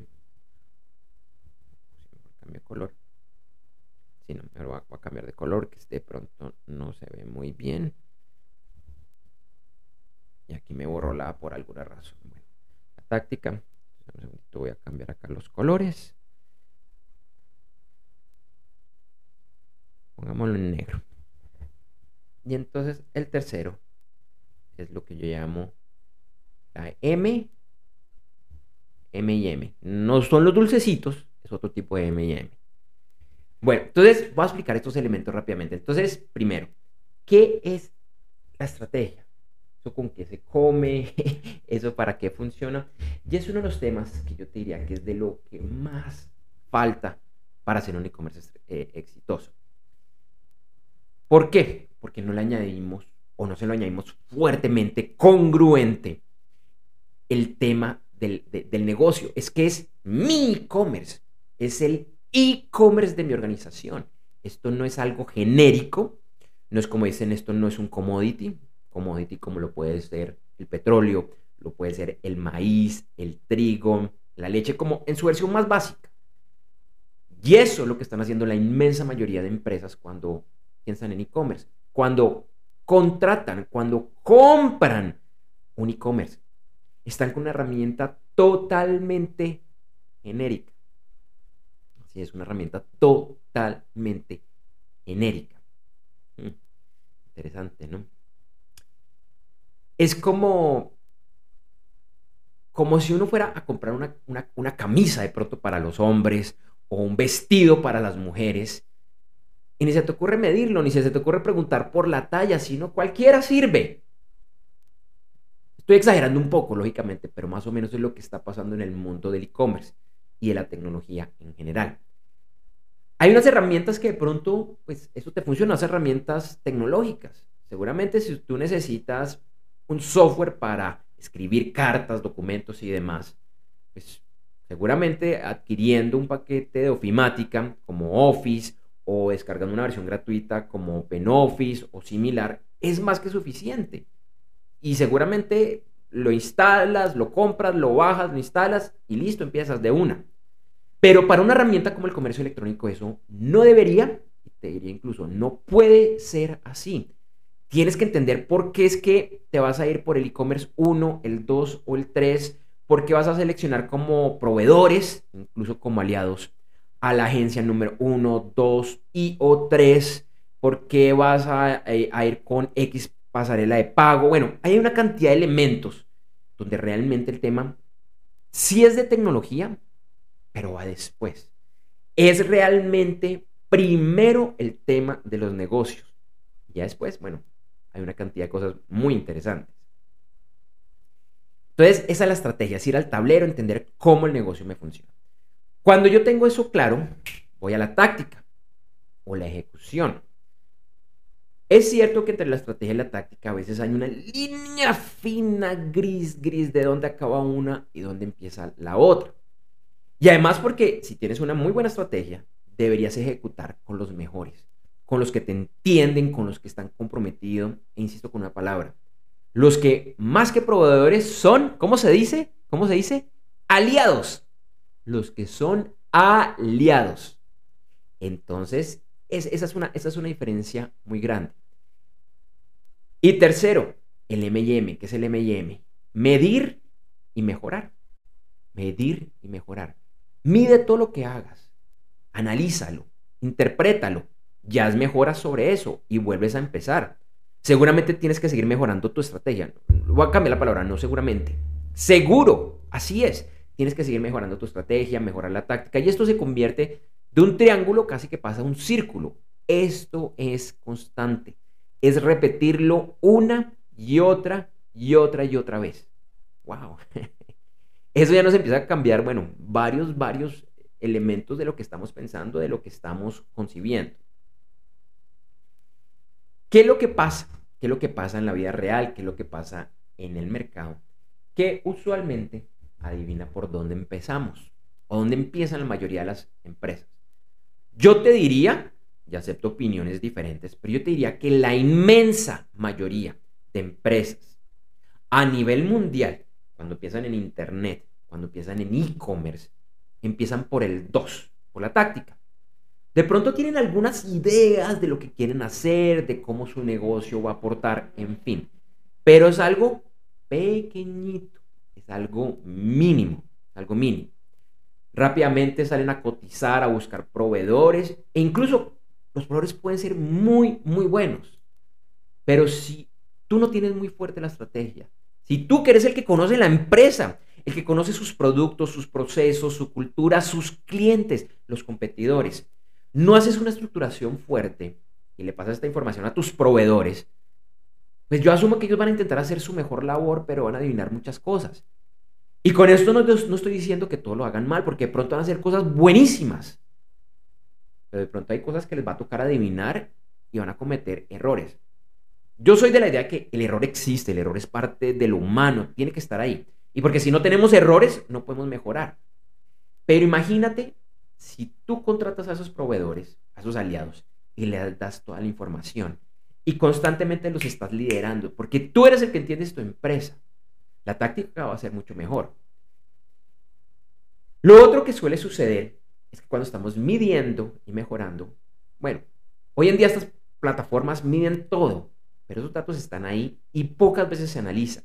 cambie color. Si no, me voy a, cambiar de color, que de pronto no se ve muy bien. Y aquí me borró la por alguna razón. Bueno, la táctica. voy a cambiar acá los colores. Pongámoslo en negro. Y entonces el tercero es lo que yo llamo la M, M y M. No son los dulcecitos, es otro tipo de M&M. Bueno, entonces voy a explicar estos elementos rápidamente. Entonces, primero, ¿qué es la estrategia? ¿Eso con qué se come? *laughs* ¿Eso para qué funciona? Y es uno de los temas que yo te diría que es de lo que más falta para hacer un e-commerce eh, exitoso. ¿Por qué? Porque no le añadimos o no se lo añadimos fuertemente, congruente, el tema del negocio. Es que es mi e-commerce es el e-commerce de mi organización. Esto no es algo genérico, no es como dicen, esto no es un commodity, commodity como lo puede ser el petróleo, lo puede ser el maíz, el trigo, la leche, como en su versión más básica. Y eso es lo que están haciendo la inmensa mayoría de empresas cuando piensan en e-commerce. Cuando contratan, cuando compran un e-commerce, están con una herramienta totalmente genérica es una herramienta totalmente genérica. Mm, interesante, ¿no? Es como, como si uno fuera a comprar una, camisa de pronto para los hombres o un vestido para las mujeres, y ni se te ocurre medirlo, ni se te ocurre preguntar por la talla, sino cualquiera sirve. Estoy exagerando un poco, lógicamente, pero más o menos es lo que está pasando en el mundo del e-commerce y de la tecnología en general. Hay unas herramientas que de pronto, pues eso te funciona, herramientas tecnológicas. Seguramente si tú necesitas un software para escribir cartas, documentos y demás, pues seguramente adquiriendo un paquete de ofimática como Office o descargando una versión gratuita como OpenOffice o similar, es más que suficiente. Y seguramente lo instalas, lo compras, lo bajas, lo instalas y listo, empiezas de una. Pero para una herramienta como el comercio electrónico eso no debería, te diría incluso, no puede ser así. Tienes que entender por qué es que te vas a ir por el e-commerce 1, el 2 o el 3, por qué vas a seleccionar como proveedores, incluso como aliados, a la agencia número 1, 2 y o 3, por qué vas a, eh, a ir con X pasarela de pago. Bueno, hay una cantidad de elementos donde realmente el tema sí es de tecnología, pero va después. Es realmente primero el tema de los negocios. Ya después, bueno, hay una cantidad de cosas muy interesantes. Entonces, esa es la estrategia, es ir al tablero, entender cómo el negocio me funciona. Cuando yo tengo eso claro, voy a la táctica o la ejecución. Es cierto que entre la estrategia y la táctica a veces hay una línea fina, gris, gris, de dónde acaba una y dónde empieza la otra. Y además porque si tienes una muy buena estrategia, deberías ejecutar con los mejores, con los que te entienden, con los que están comprometidos, e insisto con una palabra, los que más que proveedores son, ¿cómo se dice? ¿Cómo se dice? Aliados. Los que son aliados. Entonces, esa, es una, esa es una diferencia muy grande. Y tercero, el M&M. ¿Qué es el M&M? Medir y mejorar. Medir y mejorar. Mide todo lo que hagas, analízalo, interprétalo, ya es mejoras sobre eso y vuelves a empezar. Seguramente tienes que seguir mejorando tu estrategia. Voy a cambiar la palabra, no seguramente. Seguro, así es. Tienes que seguir mejorando tu estrategia, mejorar la táctica y esto se convierte de un triángulo casi que pasa a un círculo. Esto es constante. Es repetirlo una y otra y otra y otra vez. ¡Wow! *laughs* Eso ya nos empieza a cambiar, bueno, varios, varios elementos de lo que estamos pensando, de lo que estamos concibiendo. ¿Qué es lo que pasa? ¿Qué es lo que pasa en la vida real? ¿Qué es lo que pasa en el mercado? Que usualmente adivina por dónde empezamos o dónde empiezan la mayoría de las empresas. Yo te diría, y acepto opiniones diferentes, pero yo te diría que la inmensa mayoría de empresas a nivel mundial cuando empiezan en Internet, cuando empiezan en e-commerce, empiezan por el 2, por la táctica. De pronto tienen algunas ideas de lo que quieren hacer, de cómo su negocio va a aportar, en fin. Pero es algo pequeñito, es algo mínimo, algo mínimo. Rápidamente salen a cotizar, a buscar proveedores e incluso los proveedores pueden ser muy, muy buenos. Pero si tú no tienes muy fuerte la estrategia, si tú que eres el que conoce la empresa, el que conoce sus productos, sus procesos, su cultura, sus clientes, los competidores, no haces una estructuración fuerte y le pasas esta información a tus proveedores, pues yo asumo que ellos van a intentar hacer su mejor labor, pero van a adivinar muchas cosas. Y con esto no, estoy diciendo que todo lo hagan mal, porque de pronto van a hacer cosas buenísimas. Pero de pronto hay cosas que les va a tocar adivinar y van a cometer errores. Yo soy de la idea que el error existe, el error es parte de lo humano, tiene que estar ahí. Y porque si no tenemos errores, no podemos mejorar. Pero imagínate si tú contratas a esos proveedores, a esos aliados, y les das toda la información y constantemente los estás liderando, porque tú eres el que entiendes tu empresa, la táctica va a ser mucho mejor. Lo otro que suele suceder es que cuando estamos midiendo y mejorando, bueno, hoy en día estas plataformas miden todo, pero esos datos están ahí y pocas veces se analizan.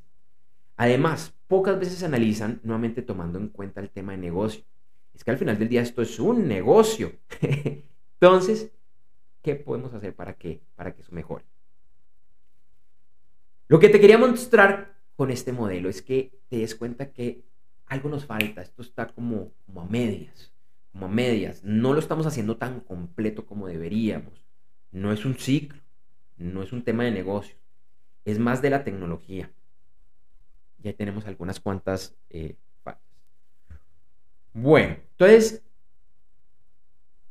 Además, pocas veces se analizan nuevamente tomando en cuenta el tema de negocio. Es que al final del día esto es un negocio. *laughs* Entonces, ¿qué podemos hacer para que, para que eso mejore? Lo que te quería mostrar con este modelo es que te des cuenta que algo nos falta, esto está como, a medias. como a medias. No lo estamos haciendo tan completo como deberíamos. No es un ciclo, no es un tema de negocio, es más de la tecnología. Ya tenemos algunas cuantas eh, Bueno, entonces,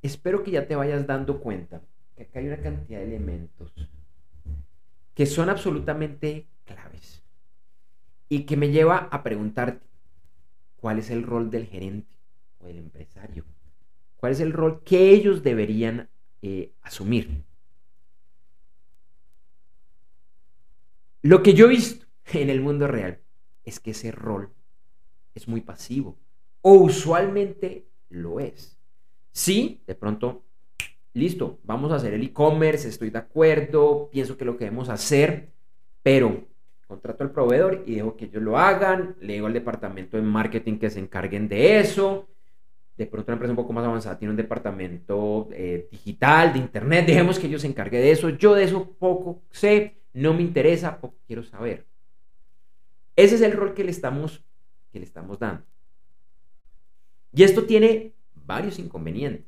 espero que ya te vayas dando cuenta que acá hay una cantidad de elementos que son absolutamente claves y que me lleva a preguntarte cuál es el rol del gerente o del empresario, cuál es el rol que ellos deberían eh, asumir. Lo que yo he visto en el mundo real es que ese rol es muy pasivo o usualmente lo es. Sí, de pronto, listo, vamos a hacer el e-commerce, estoy de acuerdo, pienso que lo que hacer, pero contrato al proveedor y dejo que ellos lo hagan, le digo al departamento de marketing que se encarguen de eso. De pronto una empresa un poco más avanzada tiene un departamento eh, digital, de internet, dejemos que ellos se encarguen de eso. Yo de eso poco sé, no me interesa, poco quiero saber. Ese es el rol que le estamos, que le estamos dando. Y esto tiene varios inconvenientes,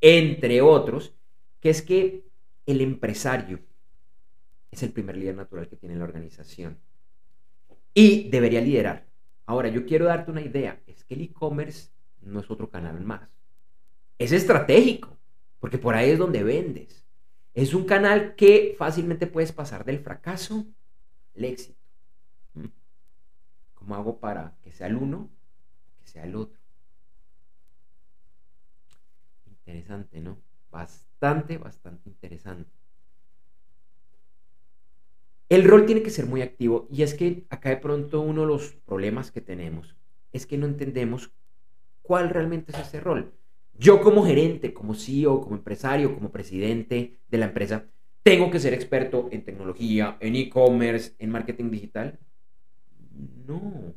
entre otros, que es que el empresario es el primer líder natural que tiene la organización y debería liderar. Ahora, yo quiero darte una idea, es que el e-commerce no es otro canal más. Es estratégico, porque por ahí es donde vendes. Es un canal que fácilmente puedes pasar del fracaso al éxito. ¿Cómo hago para que sea el uno que sea el otro? Interesante, ¿no? Bastante, bastante interesante. El rol tiene que ser muy activo y es que acá de pronto uno de los problemas que tenemos es que no entendemos cuál realmente es ese rol. Yo como gerente, como CEO, como empresario, como presidente de la empresa, tengo que ser experto en tecnología, en e-commerce, en marketing digital. No,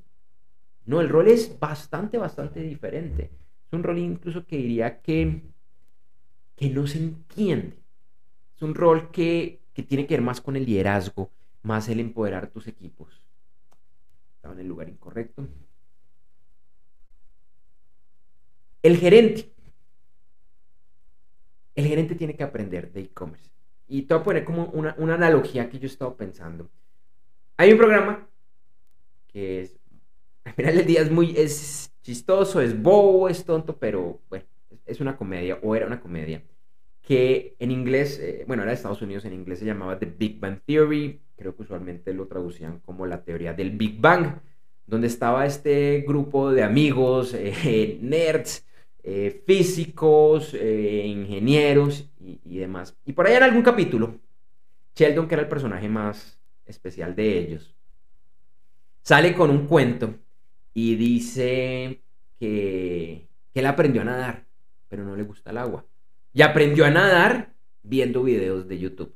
no, el rol es bastante, bastante diferente. Es un rol incluso que diría que, que no se entiende. Es un rol que, que tiene que ver más con el liderazgo, más el empoderar tus equipos. Estaba en el lugar incorrecto. El gerente el gerente tiene que aprender de e-commerce. Y te voy a poner como una, analogía que yo he estado pensando. Hay un programa que es, al final del día es muy, es chistoso, es bobo, es tonto, pero bueno, es una comedia, o era una comedia, que en inglés, eh, bueno, era de Estados Unidos, en inglés se llamaba The Big Bang Theory, creo que usualmente lo traducían como la teoría del Big Bang, donde estaba este grupo de amigos, eh, *laughs* nerds, eh, físicos, eh, ingenieros y, demás. Y por ahí en algún capítulo, Sheldon, que era el personaje más especial de ellos, sale con un cuento y dice que, que él aprendió a nadar, pero no le gusta el agua. Y aprendió a nadar viendo videos de YouTube.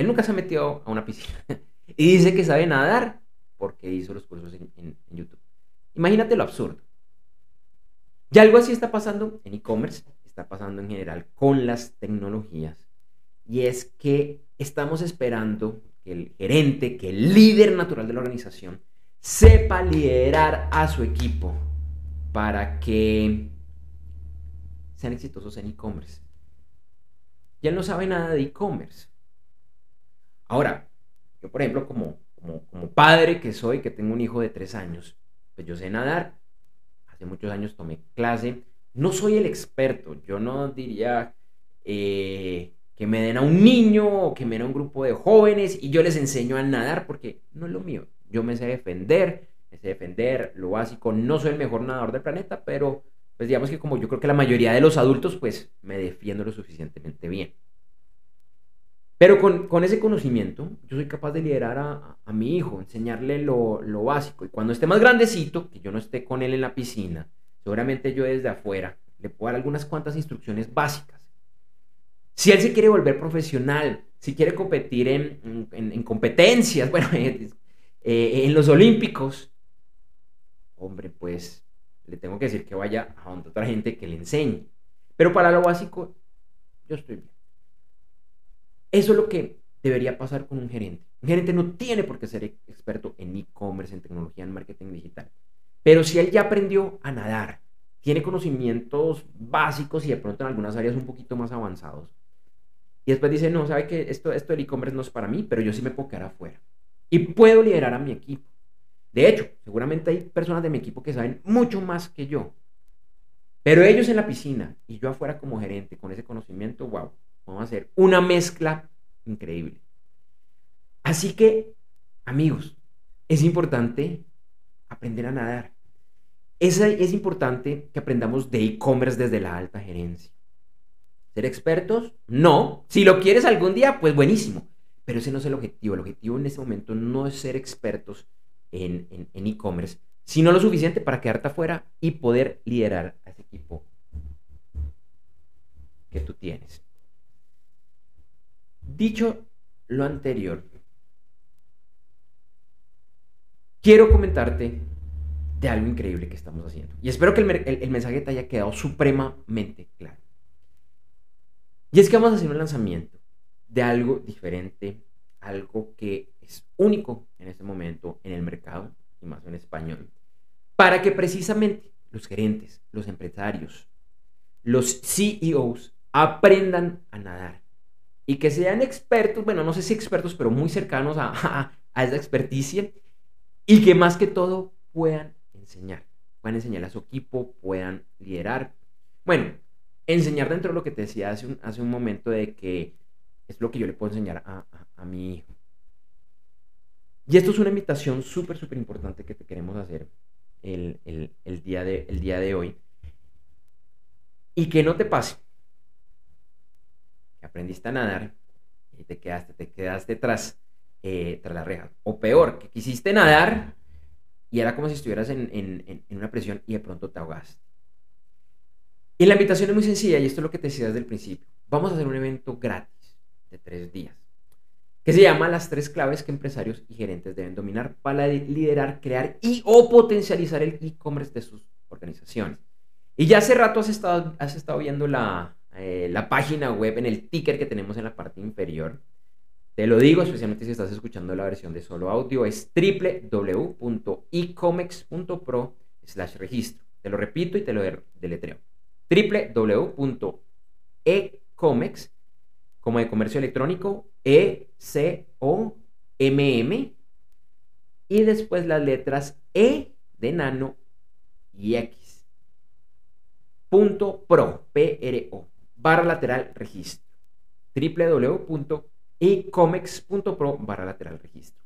Él nunca se metió a una piscina. *laughs* y dice que sabe nadar porque hizo los cursos en YouTube. Imagínate lo absurdo. Y algo así está pasando en e-commerce, está pasando en general con las tecnologías. Y es que estamos esperando que el gerente, que el líder natural de la organización, sepa liderar a su equipo para que sean exitosos en e-commerce. Y él no sabe nada de e-commerce. Ahora, yo por ejemplo, como, padre que soy, que tengo un hijo de tres años, pues yo sé nadar, muchos años tomé clase. No soy el experto, yo no diría eh, que me den a un niño o que me den a un grupo de jóvenes y yo les enseño a nadar porque no es lo mío. Yo me sé defender, me sé defender lo básico. No soy el mejor nadador del planeta, pero pues digamos que como yo creo que la mayoría de los adultos, pues me defiendo lo suficientemente bien. Pero con, ese conocimiento, yo soy capaz de liderar a, mi hijo, enseñarle lo, lo, básico. Y cuando esté más grandecito, que yo no esté con él en la piscina, seguramente yo desde afuera le puedo dar algunas cuantas instrucciones básicas. Si él se quiere volver profesional, si quiere competir en, en, competencias, *laughs* bueno, eh, en los olímpicos, hombre, pues le tengo que decir que vaya a otra gente que le enseñe. Pero para lo básico, yo estoy bien. Eso es lo que debería pasar con un gerente. Un gerente no tiene por qué ser experto en e-commerce, en tecnología, en marketing digital. Pero si él ya aprendió a nadar, tiene conocimientos básicos y de pronto en algunas áreas un poquito más avanzados. Y después dice, no, sabe que esto, esto del e-commerce no es para mí, pero yo sí me puedo quedar afuera. Y puedo liderar a mi equipo. De hecho, seguramente hay personas de mi equipo que saben mucho más que yo. Pero ellos en la piscina y yo afuera como gerente con ese conocimiento, wow, vamos a hacer una mezcla increíble. Así que, amigos, es importante aprender a nadar. Es, es importante que aprendamos de e-commerce desde la alta gerencia. ¿Ser expertos? No. Si lo quieres algún día, pues buenísimo. Pero ese no es el objetivo. El objetivo en este momento no es ser expertos en e-commerce, sino lo suficiente para quedarte afuera y poder liderar a ese equipo que tú tienes. Dicho lo anterior, quiero comentarte de algo increíble que estamos haciendo. Y espero que el, mensaje te haya quedado supremamente claro. Y es que vamos a hacer un lanzamiento de algo diferente, algo que es único en este momento en el mercado, y más en español, para que precisamente los gerentes, los empresarios, los CEOs aprendan a nadar y que sean expertos, bueno, no sé si expertos, pero muy cercanos *laughs* a, a esa experticia y que más que todo puedan enseñar, puedan enseñar a su equipo, puedan liderar. Bueno, enseñar dentro de lo que te decía hace un, hace un momento de que es lo que yo le puedo enseñar a, a, mi hijo. Y esto es una invitación súper, súper importante que te queremos hacer el, el, día de, el día de hoy. Y que no te pase. Aprendiste a nadar y te quedaste, te quedaste tras, eh, tras la reja. O peor, que quisiste nadar y era como si estuvieras en, una presión y de pronto te ahogaste. Y la invitación es muy sencilla y esto es lo que te decía desde el principio. Vamos a hacer un evento gratis de tres días que se llama las tres claves que empresarios y gerentes deben dominar para liderar, crear y o potencializar el e-commerce de sus organizaciones. Y ya hace rato has estado, has estado viendo la, eh, la página web en el ticker que tenemos en la parte inferior. Te lo digo, especialmente si estás escuchando la versión de solo audio, es www.ecomex.pro slash registro. Te lo repito y te lo deletreo. www.ecomex, como de comercio electrónico, E-C-O-M-M, y después las letras E de nano y X. Punto pro, P-R-O, barra lateral registro. www ecomex.pro barra lateral registro.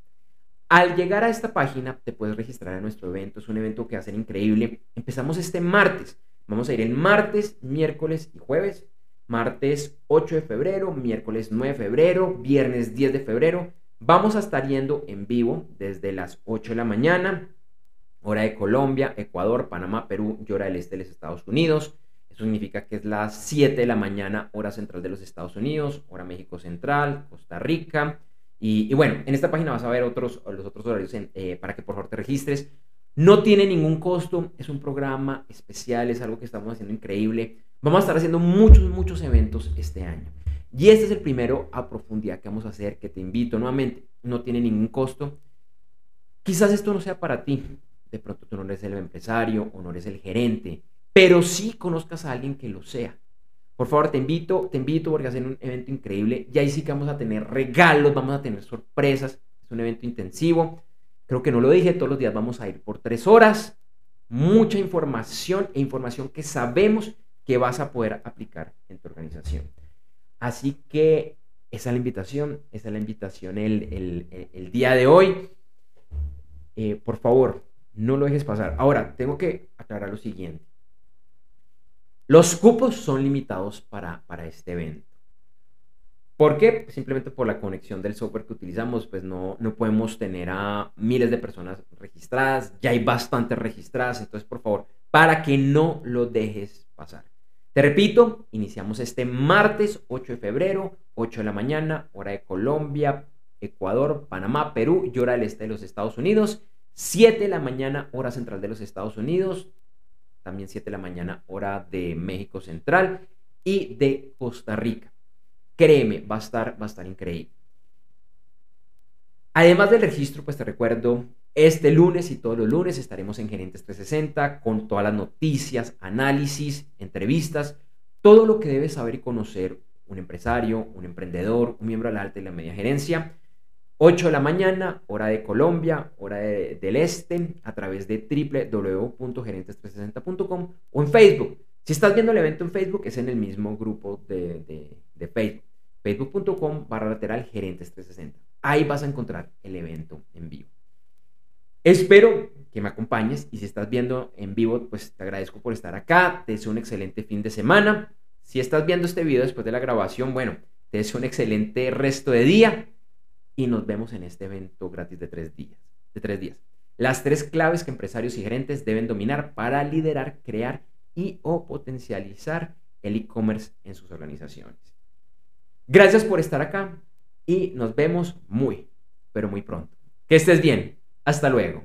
Al llegar a esta página te puedes registrar a nuestro evento. Es un evento que va a ser increíble. Empezamos este martes. Vamos a ir el martes, miércoles y jueves. Martes 8 de febrero, miércoles 9 de febrero, viernes 10 de febrero. Vamos a estar yendo en vivo desde las 8 de la mañana, hora de Colombia, Ecuador, Panamá, Perú y hora del este de los Estados Unidos. Eso significa que es las 7 de la mañana, hora central de los Estados Unidos, hora México Central, Costa Rica. Y, bueno, en esta página vas a ver otros, los otros horarios eh, para que por favor te registres. No tiene ningún costo, es un programa especial, es algo que estamos haciendo increíble. Vamos a estar haciendo muchos, muchos eventos este año. Y este es el primero a profundidad que vamos a hacer, que te invito nuevamente. No tiene ningún costo. Quizás esto no sea para ti. De pronto tú no eres el empresario o no eres el gerente pero sí conozcas a alguien que lo sea. Por favor, te invito, te invito porque hacen un evento increíble. Y ahí sí que vamos a tener regalos, vamos a tener sorpresas. Es un evento intensivo. Creo que no lo dije, todos los días vamos a ir por tres horas. Mucha información e información que sabemos que vas a poder aplicar en tu organización. Así que esa es la invitación, esa es la invitación el, día de hoy. Eh, por favor, no lo dejes pasar. Ahora, tengo que aclarar lo siguiente. Los cupos son limitados para, para este evento. ¿Por qué? Simplemente por la conexión del software que utilizamos, pues no, no podemos tener a miles de personas registradas, ya hay bastantes registradas, entonces por favor, para que no lo dejes pasar. Te repito, iniciamos este martes 8 de febrero, 8 de la mañana, hora de Colombia, Ecuador, Panamá, Perú y hora del este de los Estados Unidos, 7 de la mañana, hora central de los Estados Unidos, también 7 de la mañana, hora de México Central y de Costa Rica. Créeme, va a estar, va a estar increíble. Además del registro, pues te recuerdo Este lunes y todos los lunes estaremos en Gerentes 360 con todas las noticias, análisis, entrevistas, todo lo que debe saber y conocer un empresario, un emprendedor, un miembro de la alta y la media gerencia. 8 de la mañana, hora de Colombia, hora del este, a través de www.gerentes360.com o en Facebook. Si estás viendo el evento en Facebook, es en el mismo grupo de, de Facebook. Facebook.com barra lateral gerentes 360. Ahí vas a encontrar el evento en vivo. Espero que me acompañes y si estás viendo en vivo, pues te agradezco por estar acá. Te deseo un excelente fin de semana. Si estás viendo este video después de la grabación, bueno, te deseo un excelente resto de día y nos vemos en este evento gratis de tres días. De tres días. Las tres claves que empresarios y gerentes deben dominar para liderar, crear y o potencializar el e-commerce en sus organizaciones. Gracias por estar acá y nos vemos muy, pero muy pronto. Que estés bien. Hasta luego.